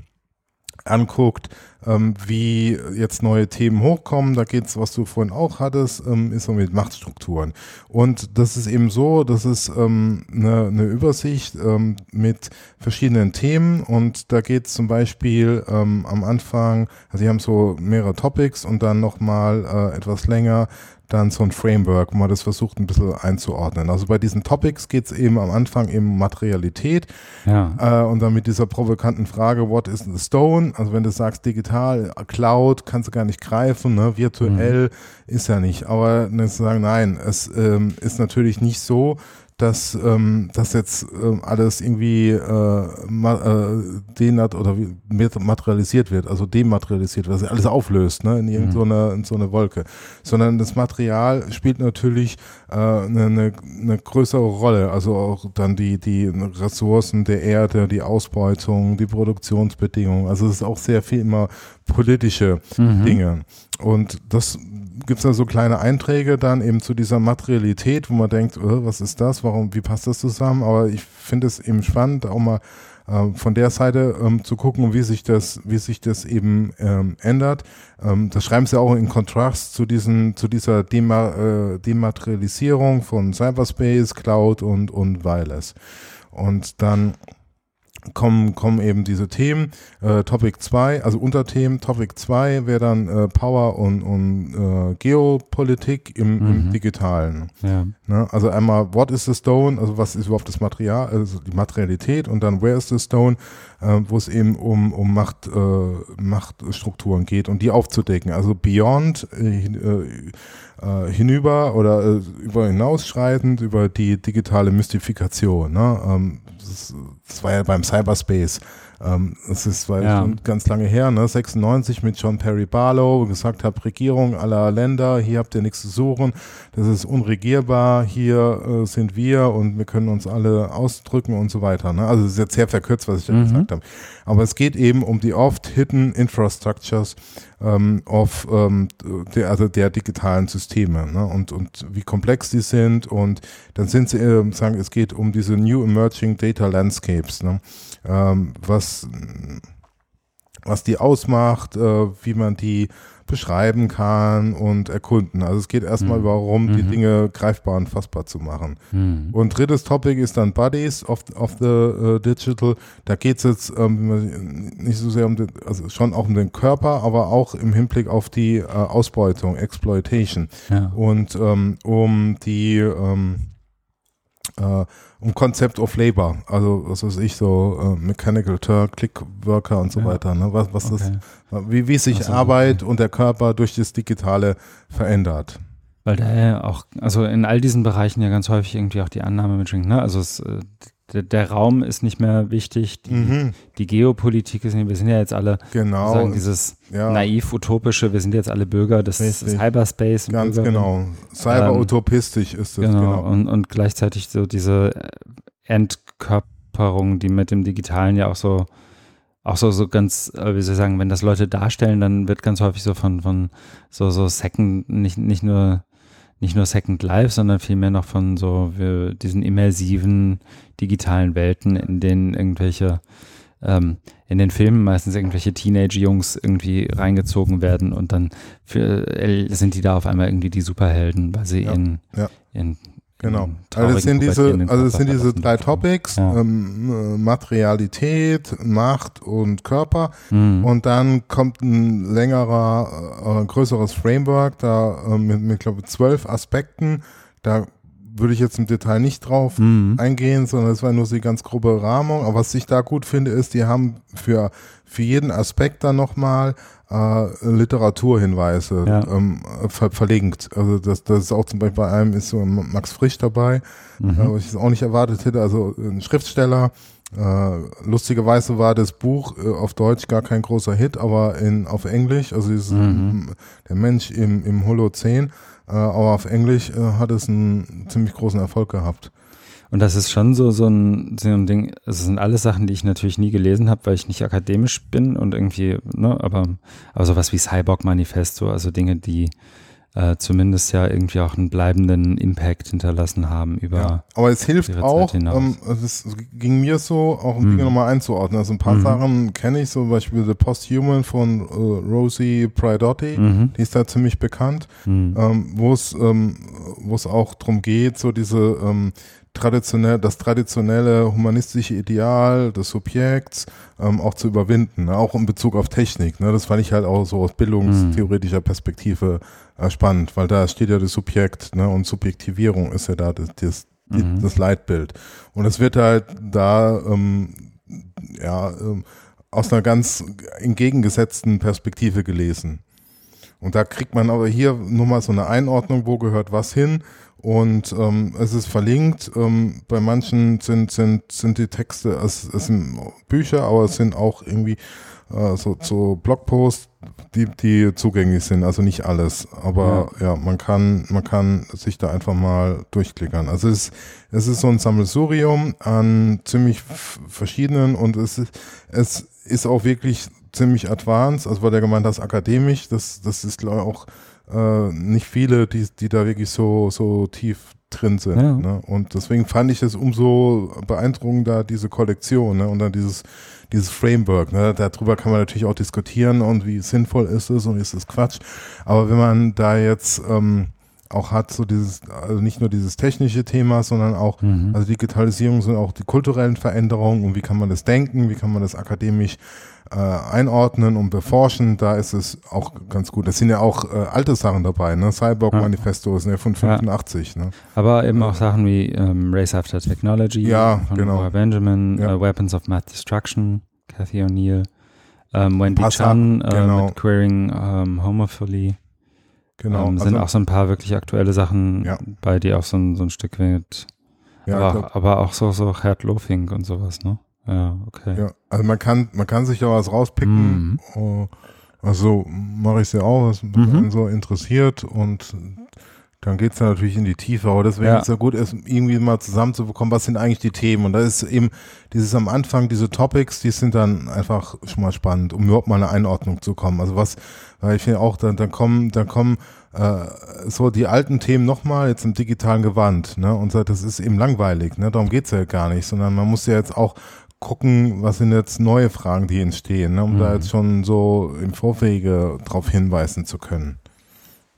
anguckt, ähm, wie jetzt neue Themen hochkommen, da geht's, was du vorhin auch hattest, ähm, ist so mit Machtstrukturen. Und das ist eben so, das ist ähm, eine, eine Übersicht ähm, mit verschiedenen Themen und da geht's zum Beispiel ähm, am Anfang, also die haben so mehrere Topics und dann nochmal äh, etwas länger dann so ein Framework, wo man das versucht ein bisschen einzuordnen. Also bei diesen Topics geht's eben am Anfang eben um Materialität, Ja. äh, und dann mit dieser provokanten Frage, what is the stone? Also wenn du sagst digital, Cloud, kannst du gar nicht greifen, ne? virtuell ist ja nicht. Aber dann zu sagen, nein, es ähm, ist natürlich nicht so, dass ähm, das jetzt ähm, alles irgendwie äh, ma, äh, denat oder materialisiert wird, also dematerialisiert wird, also alles auflöst, ne, in irgendeiner mhm. so eine Wolke, sondern das Material spielt natürlich äh, eine, eine, eine größere Rolle, also auch dann die die Ressourcen der Erde, die Ausbeutung, die Produktionsbedingungen, also es ist auch sehr viel immer politische mhm. Dinge und das gibt es da so kleine Einträge dann eben zu dieser Materialität, wo man denkt, oh, was ist das, warum, wie passt das zusammen? Aber ich finde es eben spannend, auch mal äh, von der Seite ähm, zu gucken, wie sich das, wie sich das eben ähm, ändert. Ähm, das schreiben sie auch in Kontrast zu diesen, zu dieser Dema äh, Dematerialisierung von Cyberspace, Cloud und, und Wireless. Und dann kommen, kommen eben diese Themen. Äh, Topic 2, also Unterthemen, Topic 2 wäre dann äh, Power und, und äh, Geopolitik im, mhm. im Digitalen. Ja. Ne? Also einmal, what is the stone, also was ist überhaupt das Material, also die Materialität und dann where is the stone, äh, wo es eben um, um Macht, äh, Machtstrukturen geht und die aufzudecken. Also beyond äh, hinüber oder über hinausschreitend über die digitale Mystifikation. Ne? Ähm, das, war ja beim Cyberspace. Ähm, das ist war ja. schon ganz lange her, ne? 96 mit John Perry Barlow, gesagt hat, Regierung aller Länder, hier habt ihr nichts zu suchen, das ist unregierbar, hier äh, sind wir und wir können uns alle ausdrücken und so weiter. Ne? Also das ist jetzt sehr verkürzt, was ich da mhm. gesagt habe. Aber es geht eben um die oft hidden infrastructures ähm, of, ähm, der, also der digitalen Systeme ne? und, und wie komplex die sind und dann sind sie, äh, sagen, es geht um diese New Emerging Data Landscapes. Ne? Ähm, was, was die ausmacht, äh, wie man die beschreiben kann und erkunden. Also es geht erstmal mhm. darum, die mhm. Dinge greifbar und fassbar zu machen. Mhm. Und drittes Topic ist dann Buddies of, of the uh, Digital. Da geht es jetzt ähm, nicht so sehr um den, also schon auch um den Körper, aber auch im Hinblick auf die äh, Ausbeutung, Exploitation ja. und ähm, um die ähm, äh, um Concept of Labor, also was weiß ich, so äh, Mechanical Turk, Click Worker und so ja. weiter. Ne? Was, was okay. das, wie, wie sich also, Arbeit okay. und der Körper durch das Digitale verändert. Weil da ja auch, also in all diesen Bereichen ja ganz häufig irgendwie auch die Annahme mitschwingt, ne? Also es, äh, der, der, Raum ist nicht mehr wichtig, die, mhm. die Geopolitik ist nicht, wir sind ja jetzt alle genau. sagen dieses ja. naiv-utopische, wir sind jetzt alle Bürger des, des Cyberspace. Ganz Bürger genau. Cyber-utopistisch ähm, ist das. Genau, genau. Und, und gleichzeitig so diese Entkörperung, die mit dem Digitalen ja auch so auch so, so ganz, äh, wie soll ich sagen, wenn das Leute darstellen, dann wird ganz häufig so von, von so, so Second, nicht, nicht nur nicht nur Second Life, sondern vielmehr noch von so diesen immersiven digitalen Welten, in denen irgendwelche ähm, in den Filmen meistens irgendwelche Teenage-Jungs irgendwie reingezogen werden und dann für, äh, sind die da auf einmal irgendwie die Superhelden, weil sie ja, in, ja. in Genau. Also es sind diese, also es sind diese drei Topics, ja. ähm, äh, Materialität, Macht und Körper. Mhm. Und dann kommt ein längerer, äh, größeres Framework, da äh, mit, mit glaube zwölf Aspekten. Da würde ich jetzt im Detail nicht drauf mhm. eingehen, sondern es war nur so die ganz grobe Rahmung. Aber was ich da gut finde, ist, die haben für, für jeden Aspekt dann nochmal äh, Literaturhinweise ja. ähm, ver verlinkt. Also das, das ist auch zum Beispiel bei einem ist so Max Frisch dabei, mhm. äh, was ich auch nicht erwartet hätte. Also ein Schriftsteller. Äh, lustigerweise war das Buch äh, auf Deutsch gar kein großer Hit, aber in auf Englisch, also dieses, mhm. der Mensch im, im Holozän, äh, aber auf Englisch äh, hat es einen ziemlich großen Erfolg gehabt. Und das ist schon so, so, ein, so ein Ding, es sind alles Sachen, die ich natürlich nie gelesen habe, weil ich nicht akademisch bin und irgendwie, ne, aber, aber sowas wie Cyborg Manifesto, also Dinge, die äh, zumindest ja irgendwie auch einen bleibenden Impact hinterlassen haben über. Ja, aber es hilft auch, ähm, es ging mir so, auch um hm. Dinge nochmal einzuordnen. Also ein paar mhm. Sachen kenne ich, so zum Beispiel The Posthuman von äh, Rosie Pridotti, mhm. die ist da ziemlich bekannt, mhm. ähm, wo es ähm, wo es auch darum geht, so diese ähm, traditionell, das traditionelle humanistische Ideal des Subjekts ähm, auch zu überwinden, ne? auch in Bezug auf Technik. Ne? Das fand ich halt auch so aus bildungstheoretischer Perspektive äh, spannend, weil da steht ja das Subjekt ne? und Subjektivierung ist ja da das, das, mhm. das Leitbild. Und es wird halt da ähm, ja, ähm, aus einer ganz entgegengesetzten Perspektive gelesen. Und da kriegt man aber hier nur mal so eine Einordnung, wo gehört was hin. Und ähm, es ist verlinkt. Ähm, bei manchen sind, sind, sind die Texte, es, es sind Bücher, aber es sind auch irgendwie äh, so, so Blogposts, die, die zugänglich sind. Also nicht alles. Aber ja. ja, man kann, man kann sich da einfach mal durchklickern. Also es, es ist so ein Sammelsurium an ziemlich verschiedenen und es ist, es ist auch wirklich ziemlich advanced. Also war der gemeint, das akademisch, das, das ist glaube ich auch äh, nicht viele, die, die da wirklich so, so tief drin sind. Ja. Ne? Und deswegen fand ich es umso beeindruckender, diese Kollektion ne? und dann dieses, dieses Framework. Ne? Darüber kann man natürlich auch diskutieren und wie sinnvoll ist es und ist es Quatsch. Aber wenn man da jetzt ähm, auch hat, so dieses, also nicht nur dieses technische Thema, sondern auch, mhm. also Digitalisierung sind auch die kulturellen Veränderungen und wie kann man das denken, wie kann man das akademisch äh, einordnen und beforschen, da ist es auch ganz gut. Es sind ja auch äh, alte Sachen dabei, ne? Cyborg ja. Manifesto ist ja von 85. Ja. Ne? Aber eben auch Sachen wie ähm, Race After Technology ja, von genau. Laura Benjamin, ja. uh, Weapons of Math Destruction, Cathy O'Neill, ähm, Wendy Passa, Chan äh, genau. mit Queering ähm, Homophily. Genau. Ähm, sind also, auch so ein paar wirklich aktuelle Sachen ja. bei, die auch so ein, so ein Stück weit, ja, aber, aber, auch so, so Herd Loafing und sowas, ne? Ja, okay. Ja, also man kann, man kann sich da was rauspicken. Mhm. Oh, also mache ich es ja auch, was mhm. so interessiert und dann geht es natürlich in die Tiefe, aber deswegen ja. ist es ja gut, es irgendwie mal zusammenzubekommen, was sind eigentlich die Themen. Und da ist eben dieses am Anfang, diese Topics, die sind dann einfach schon mal spannend, um überhaupt mal eine Einordnung zu kommen. Also was, weil ich finde auch, dann, dann kommen, dann kommen äh, so die alten Themen nochmal jetzt im digitalen Gewand, ne? Und das ist eben langweilig, ne? Darum geht's ja gar nicht, sondern man muss ja jetzt auch gucken, was sind jetzt neue Fragen, die entstehen, ne? um mhm. da jetzt schon so im Vorwege darauf hinweisen zu können.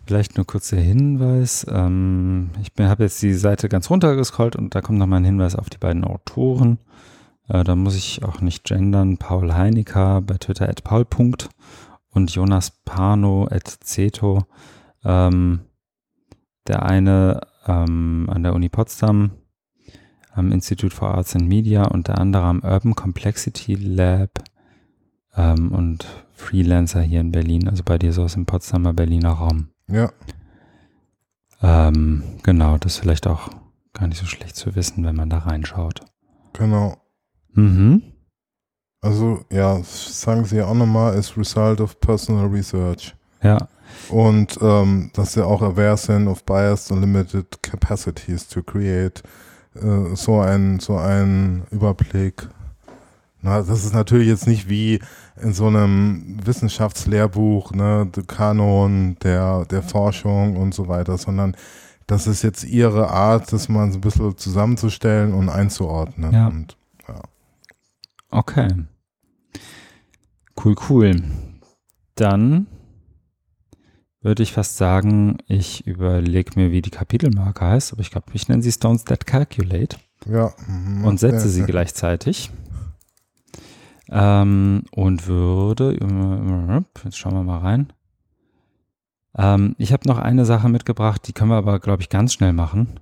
Vielleicht nur kurzer Hinweis. Ähm, ich habe jetzt die Seite ganz runtergescrollt und da kommt nochmal ein Hinweis auf die beiden Autoren. Äh, da muss ich auch nicht gendern. Paul Heinecker bei Twitter at paul. Und Jonas Pano at Ceto. Ähm, der eine ähm, an der Uni Potsdam am Institute for Arts and Media, unter anderem am Urban Complexity Lab ähm, und Freelancer hier in Berlin, also bei dir so aus dem Potsdamer Berliner Raum. Ja. Ähm, genau, das ist vielleicht auch gar nicht so schlecht zu wissen, wenn man da reinschaut. Genau. Mhm. Also, ja, sagen Sie ja auch nochmal, ist Result of Personal Research. Ja. Und ähm, dass sie auch aware sind of biased and limited capacities to create äh, so ein so ein Überblick. Na, das ist natürlich jetzt nicht wie in so einem Wissenschaftslehrbuch, ne, der Kanon der, der Forschung und so weiter, sondern das ist jetzt ihre Art, das mal so ein bisschen zusammenzustellen und einzuordnen. Ja. Und, ja. Okay. Cool, cool. Dann würde ich fast sagen, ich überlege mir, wie die Kapitelmarke heißt, aber ich glaube, ich nenne sie Stones That Calculate. Ja. Mhm. Und setze ja, sie gleichzeitig. Ähm, und würde, jetzt schauen wir mal rein. Ähm, ich habe noch eine Sache mitgebracht, die können wir aber, glaube ich, ganz schnell machen,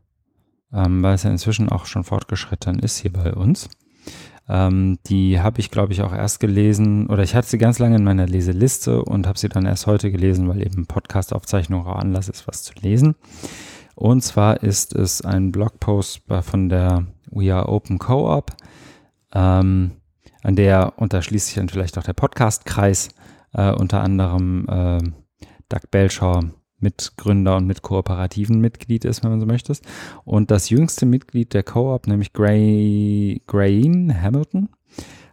ähm, weil es ja inzwischen auch schon fortgeschritten ist hier bei uns. Ähm, die habe ich, glaube ich, auch erst gelesen oder ich hatte sie ganz lange in meiner Leseliste und habe sie dann erst heute gelesen, weil eben Podcast-Aufzeichnung auch Anlass ist, was zu lesen. Und zwar ist es ein Blogpost von der We Are Open Co-op, ähm, an der unterschließt sich dann vielleicht auch der Podcast-Kreis, äh, unter anderem äh, Doug Belschau Mitgründer und mitkooperativen Mitglied ist, wenn man so möchte. Und das jüngste Mitglied der Co-op, nämlich Gray, Grain Hamilton,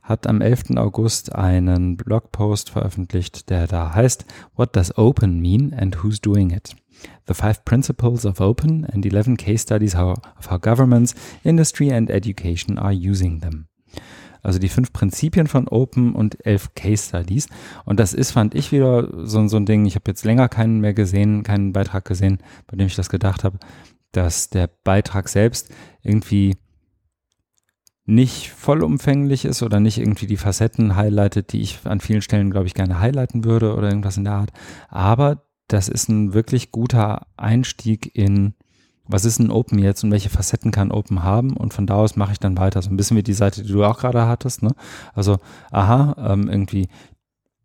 hat am 11. August einen Blogpost veröffentlicht, der da heißt What does open mean and who's doing it? The five principles of open and 11 case studies of how governments, industry and education are using them also die fünf Prinzipien von Open und elf Case Studies. Und das ist, fand ich wieder so, so ein Ding, ich habe jetzt länger keinen mehr gesehen, keinen Beitrag gesehen, bei dem ich das gedacht habe, dass der Beitrag selbst irgendwie nicht vollumfänglich ist oder nicht irgendwie die Facetten highlightet, die ich an vielen Stellen, glaube ich, gerne highlighten würde oder irgendwas in der Art. Aber das ist ein wirklich guter Einstieg in was ist ein Open jetzt und welche Facetten kann Open haben und von da aus mache ich dann weiter. So ein bisschen wie die Seite, die du auch gerade hattest. Ne? Also, aha, ähm, irgendwie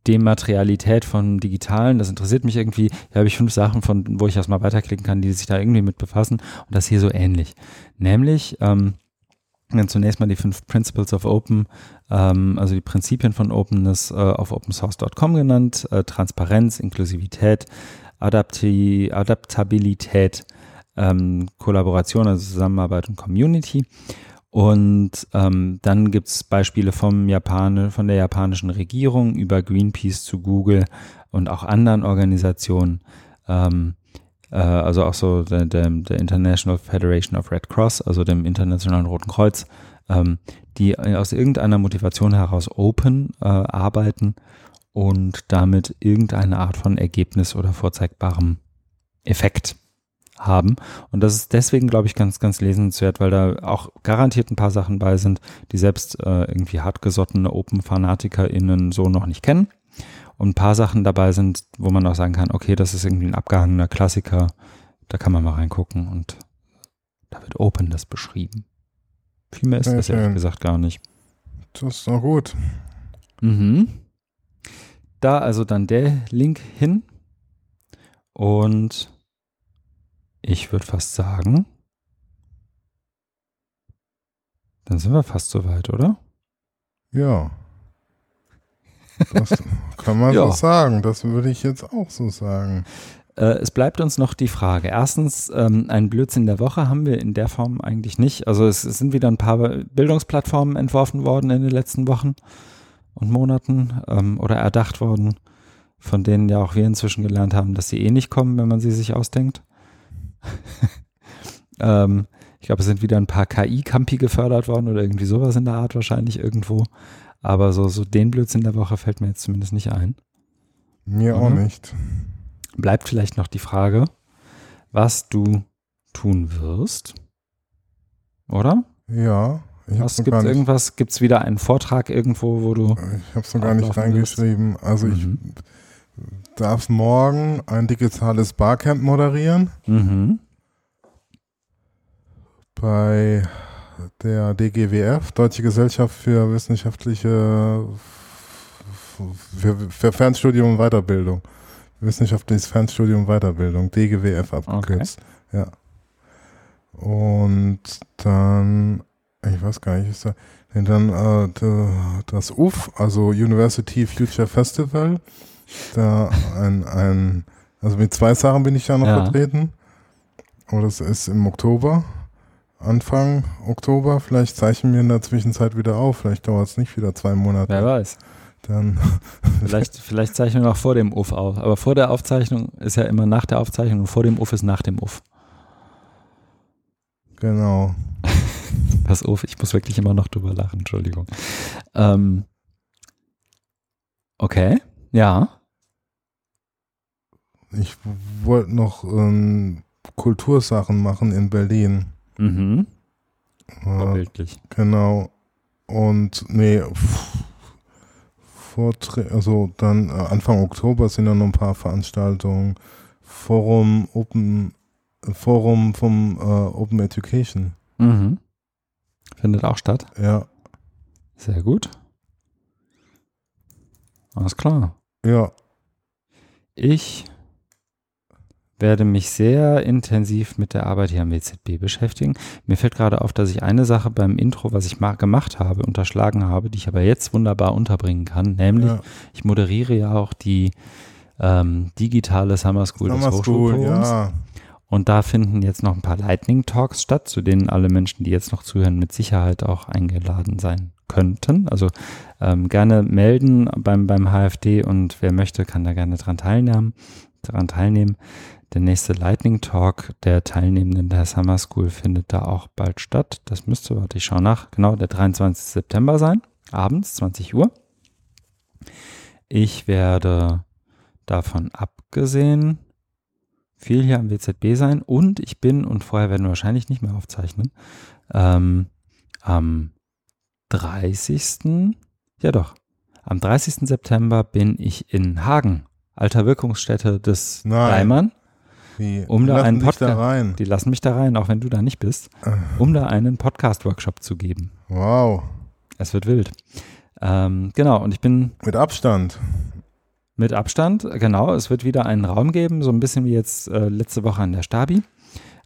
Dematerialität von Digitalen, das interessiert mich irgendwie. Hier habe ich fünf Sachen, von wo ich das mal weiterklicken kann, die sich da irgendwie mit befassen. Und das hier so ähnlich. Nämlich, ähm, dann zunächst mal die fünf Principles of Open, ähm, also die Prinzipien von Openness äh, auf opensource.com genannt, äh, Transparenz, Inklusivität, Adapti Adaptabilität, ähm, Kollaboration, also Zusammenarbeit und Community. Und ähm, dann gibt's Beispiele vom Japan von der japanischen Regierung über Greenpeace zu Google und auch anderen Organisationen, ähm, äh, also auch so der, der, der, International Federation of Red Cross, also dem Internationalen Roten Kreuz, ähm, die aus irgendeiner Motivation heraus open äh, arbeiten und damit irgendeine Art von Ergebnis oder vorzeigbarem Effekt haben. Und das ist deswegen, glaube ich, ganz, ganz lesenswert, weil da auch garantiert ein paar Sachen bei sind, die selbst äh, irgendwie hartgesottene Open-FanatikerInnen so noch nicht kennen. Und ein paar Sachen dabei sind, wo man auch sagen kann, okay, das ist irgendwie ein abgehangener Klassiker, da kann man mal reingucken und da wird Open das beschrieben. Viel mehr ist Sehr das ehrlich gesagt gar nicht. Das ist doch gut. Mhm. Da also dann der Link hin und ich würde fast sagen, dann sind wir fast soweit, oder? Ja. Das kann man ja. so sagen. Das würde ich jetzt auch so sagen. Äh, es bleibt uns noch die Frage. Erstens, ähm, ein Blödsinn der Woche haben wir in der Form eigentlich nicht. Also es, es, sind wieder ein paar Bildungsplattformen entworfen worden in den letzten Wochen und Monaten ähm, oder erdacht worden, von denen ja auch wir inzwischen gelernt haben, dass sie eh nicht kommen, wenn man sie sich ausdenkt. ähm, ich glaube, es sind wieder ein paar KI-Campi gefördert worden oder irgendwie sowas in der Art wahrscheinlich irgendwo. Aber so, so den Blödsinn der Woche fällt mir jetzt zumindest nicht ein. Mir mhm. auch nicht. Bleibt vielleicht noch die Frage, was du tun wirst. Oder? Ja. Ich was gibt's irgendwas? Gibt es wieder einen Vortrag irgendwo, wo du. Ich habe es noch gar nicht reingeschrieben. Wirst? Also mhm. ich darf morgen ein digitales Barcamp moderieren. Mhm. Bei der DGWF, Deutsche Gesellschaft für wissenschaftliche für, für Fernstudium und Weiterbildung. Wissenschaftliches Fernstudium und Weiterbildung, DGWF abgekürzt. Okay. Ja. Und dann, ich weiß gar nicht, ist da, dann äh, das UF, also University Future Festival da ein, ein, also mit zwei Sachen bin ich ja noch ja. vertreten. Aber das ist im Oktober, Anfang Oktober. Vielleicht zeichnen wir in der Zwischenzeit wieder auf. Vielleicht dauert es nicht wieder zwei Monate. Wer weiß. Dann vielleicht, vielleicht zeichnen wir noch vor dem UF auf. Aber vor der Aufzeichnung ist ja immer nach der Aufzeichnung und vor dem UF ist nach dem UF. Genau. Das UF, ich muss wirklich immer noch drüber lachen, Entschuldigung. Ähm, okay, ja ich wollte noch ähm, Kultursachen machen in Berlin. Mhm. Äh, genau. Und nee, Vorträge, also dann äh, Anfang Oktober sind dann noch ein paar Veranstaltungen. Forum Open Forum vom äh, Open Education. Mhm. Findet auch statt? Ja. Sehr gut. Alles klar. Ja. Ich werde mich sehr intensiv mit der Arbeit hier am WZB beschäftigen. Mir fällt gerade auf, dass ich eine Sache beim Intro, was ich mal gemacht habe, unterschlagen habe, die ich aber jetzt wunderbar unterbringen kann, nämlich ja. ich moderiere ja auch die ähm, digitale Summer School Summer des Hochschulforums. Ja. Und da finden jetzt noch ein paar Lightning Talks statt, zu denen alle Menschen, die jetzt noch zuhören, mit Sicherheit auch eingeladen sein könnten. Also ähm, gerne melden beim, beim HFD und wer möchte, kann da gerne dran teilnehmen. Daran teilnehmen. Der nächste Lightning Talk der Teilnehmenden der Summer School findet da auch bald statt. Das müsste, warte, ich schaue nach, genau der 23. September sein, abends 20 Uhr. Ich werde davon abgesehen viel hier am WZB sein und ich bin, und vorher werden wir wahrscheinlich nicht mehr aufzeichnen, ähm, am 30. Ja doch, am 30. September bin ich in Hagen, alter Wirkungsstätte des Nein. Reimann. Wie? Um da einen Podcast. Die lassen mich da rein, auch wenn du da nicht bist, um da einen Podcast-Workshop zu geben. Wow. Es wird wild. Ähm, genau, und ich bin. Mit Abstand. Mit Abstand, genau. Es wird wieder einen Raum geben, so ein bisschen wie jetzt äh, letzte Woche an der Stabi.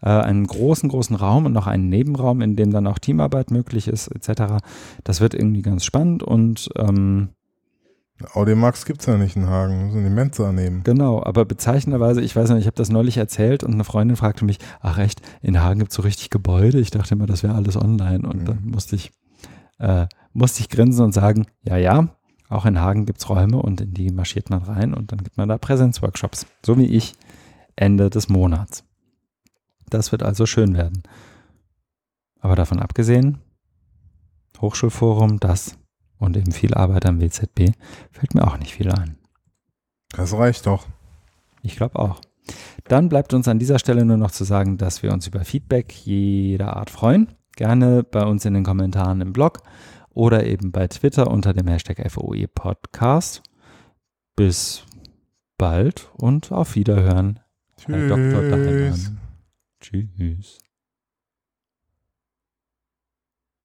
Äh, einen großen, großen Raum und noch einen Nebenraum, in dem dann auch Teamarbeit möglich ist, etc. Das wird irgendwie ganz spannend und ähm, Audimax gibt es ja nicht in Hagen, müssen die Mensa nehmen. Genau, aber bezeichnenderweise, ich weiß nicht, ich habe das neulich erzählt und eine Freundin fragte mich, ach echt, in Hagen gibt es so richtig Gebäude? Ich dachte immer, das wäre alles online und mhm. dann musste ich, äh, musste ich grinsen und sagen, ja, ja, auch in Hagen gibt es Räume und in die marschiert man rein und dann gibt man da Präsenzworkshops, so wie ich Ende des Monats. Das wird also schön werden. Aber davon abgesehen, Hochschulforum, das und eben viel Arbeit am WZB, fällt mir auch nicht viel ein. Das reicht doch. Ich glaube auch. Dann bleibt uns an dieser Stelle nur noch zu sagen, dass wir uns über Feedback jeder Art freuen. Gerne bei uns in den Kommentaren im Blog oder eben bei Twitter unter dem Hashtag FOE Podcast. Bis bald und auf Wiederhören. Tschüss. Tschüss.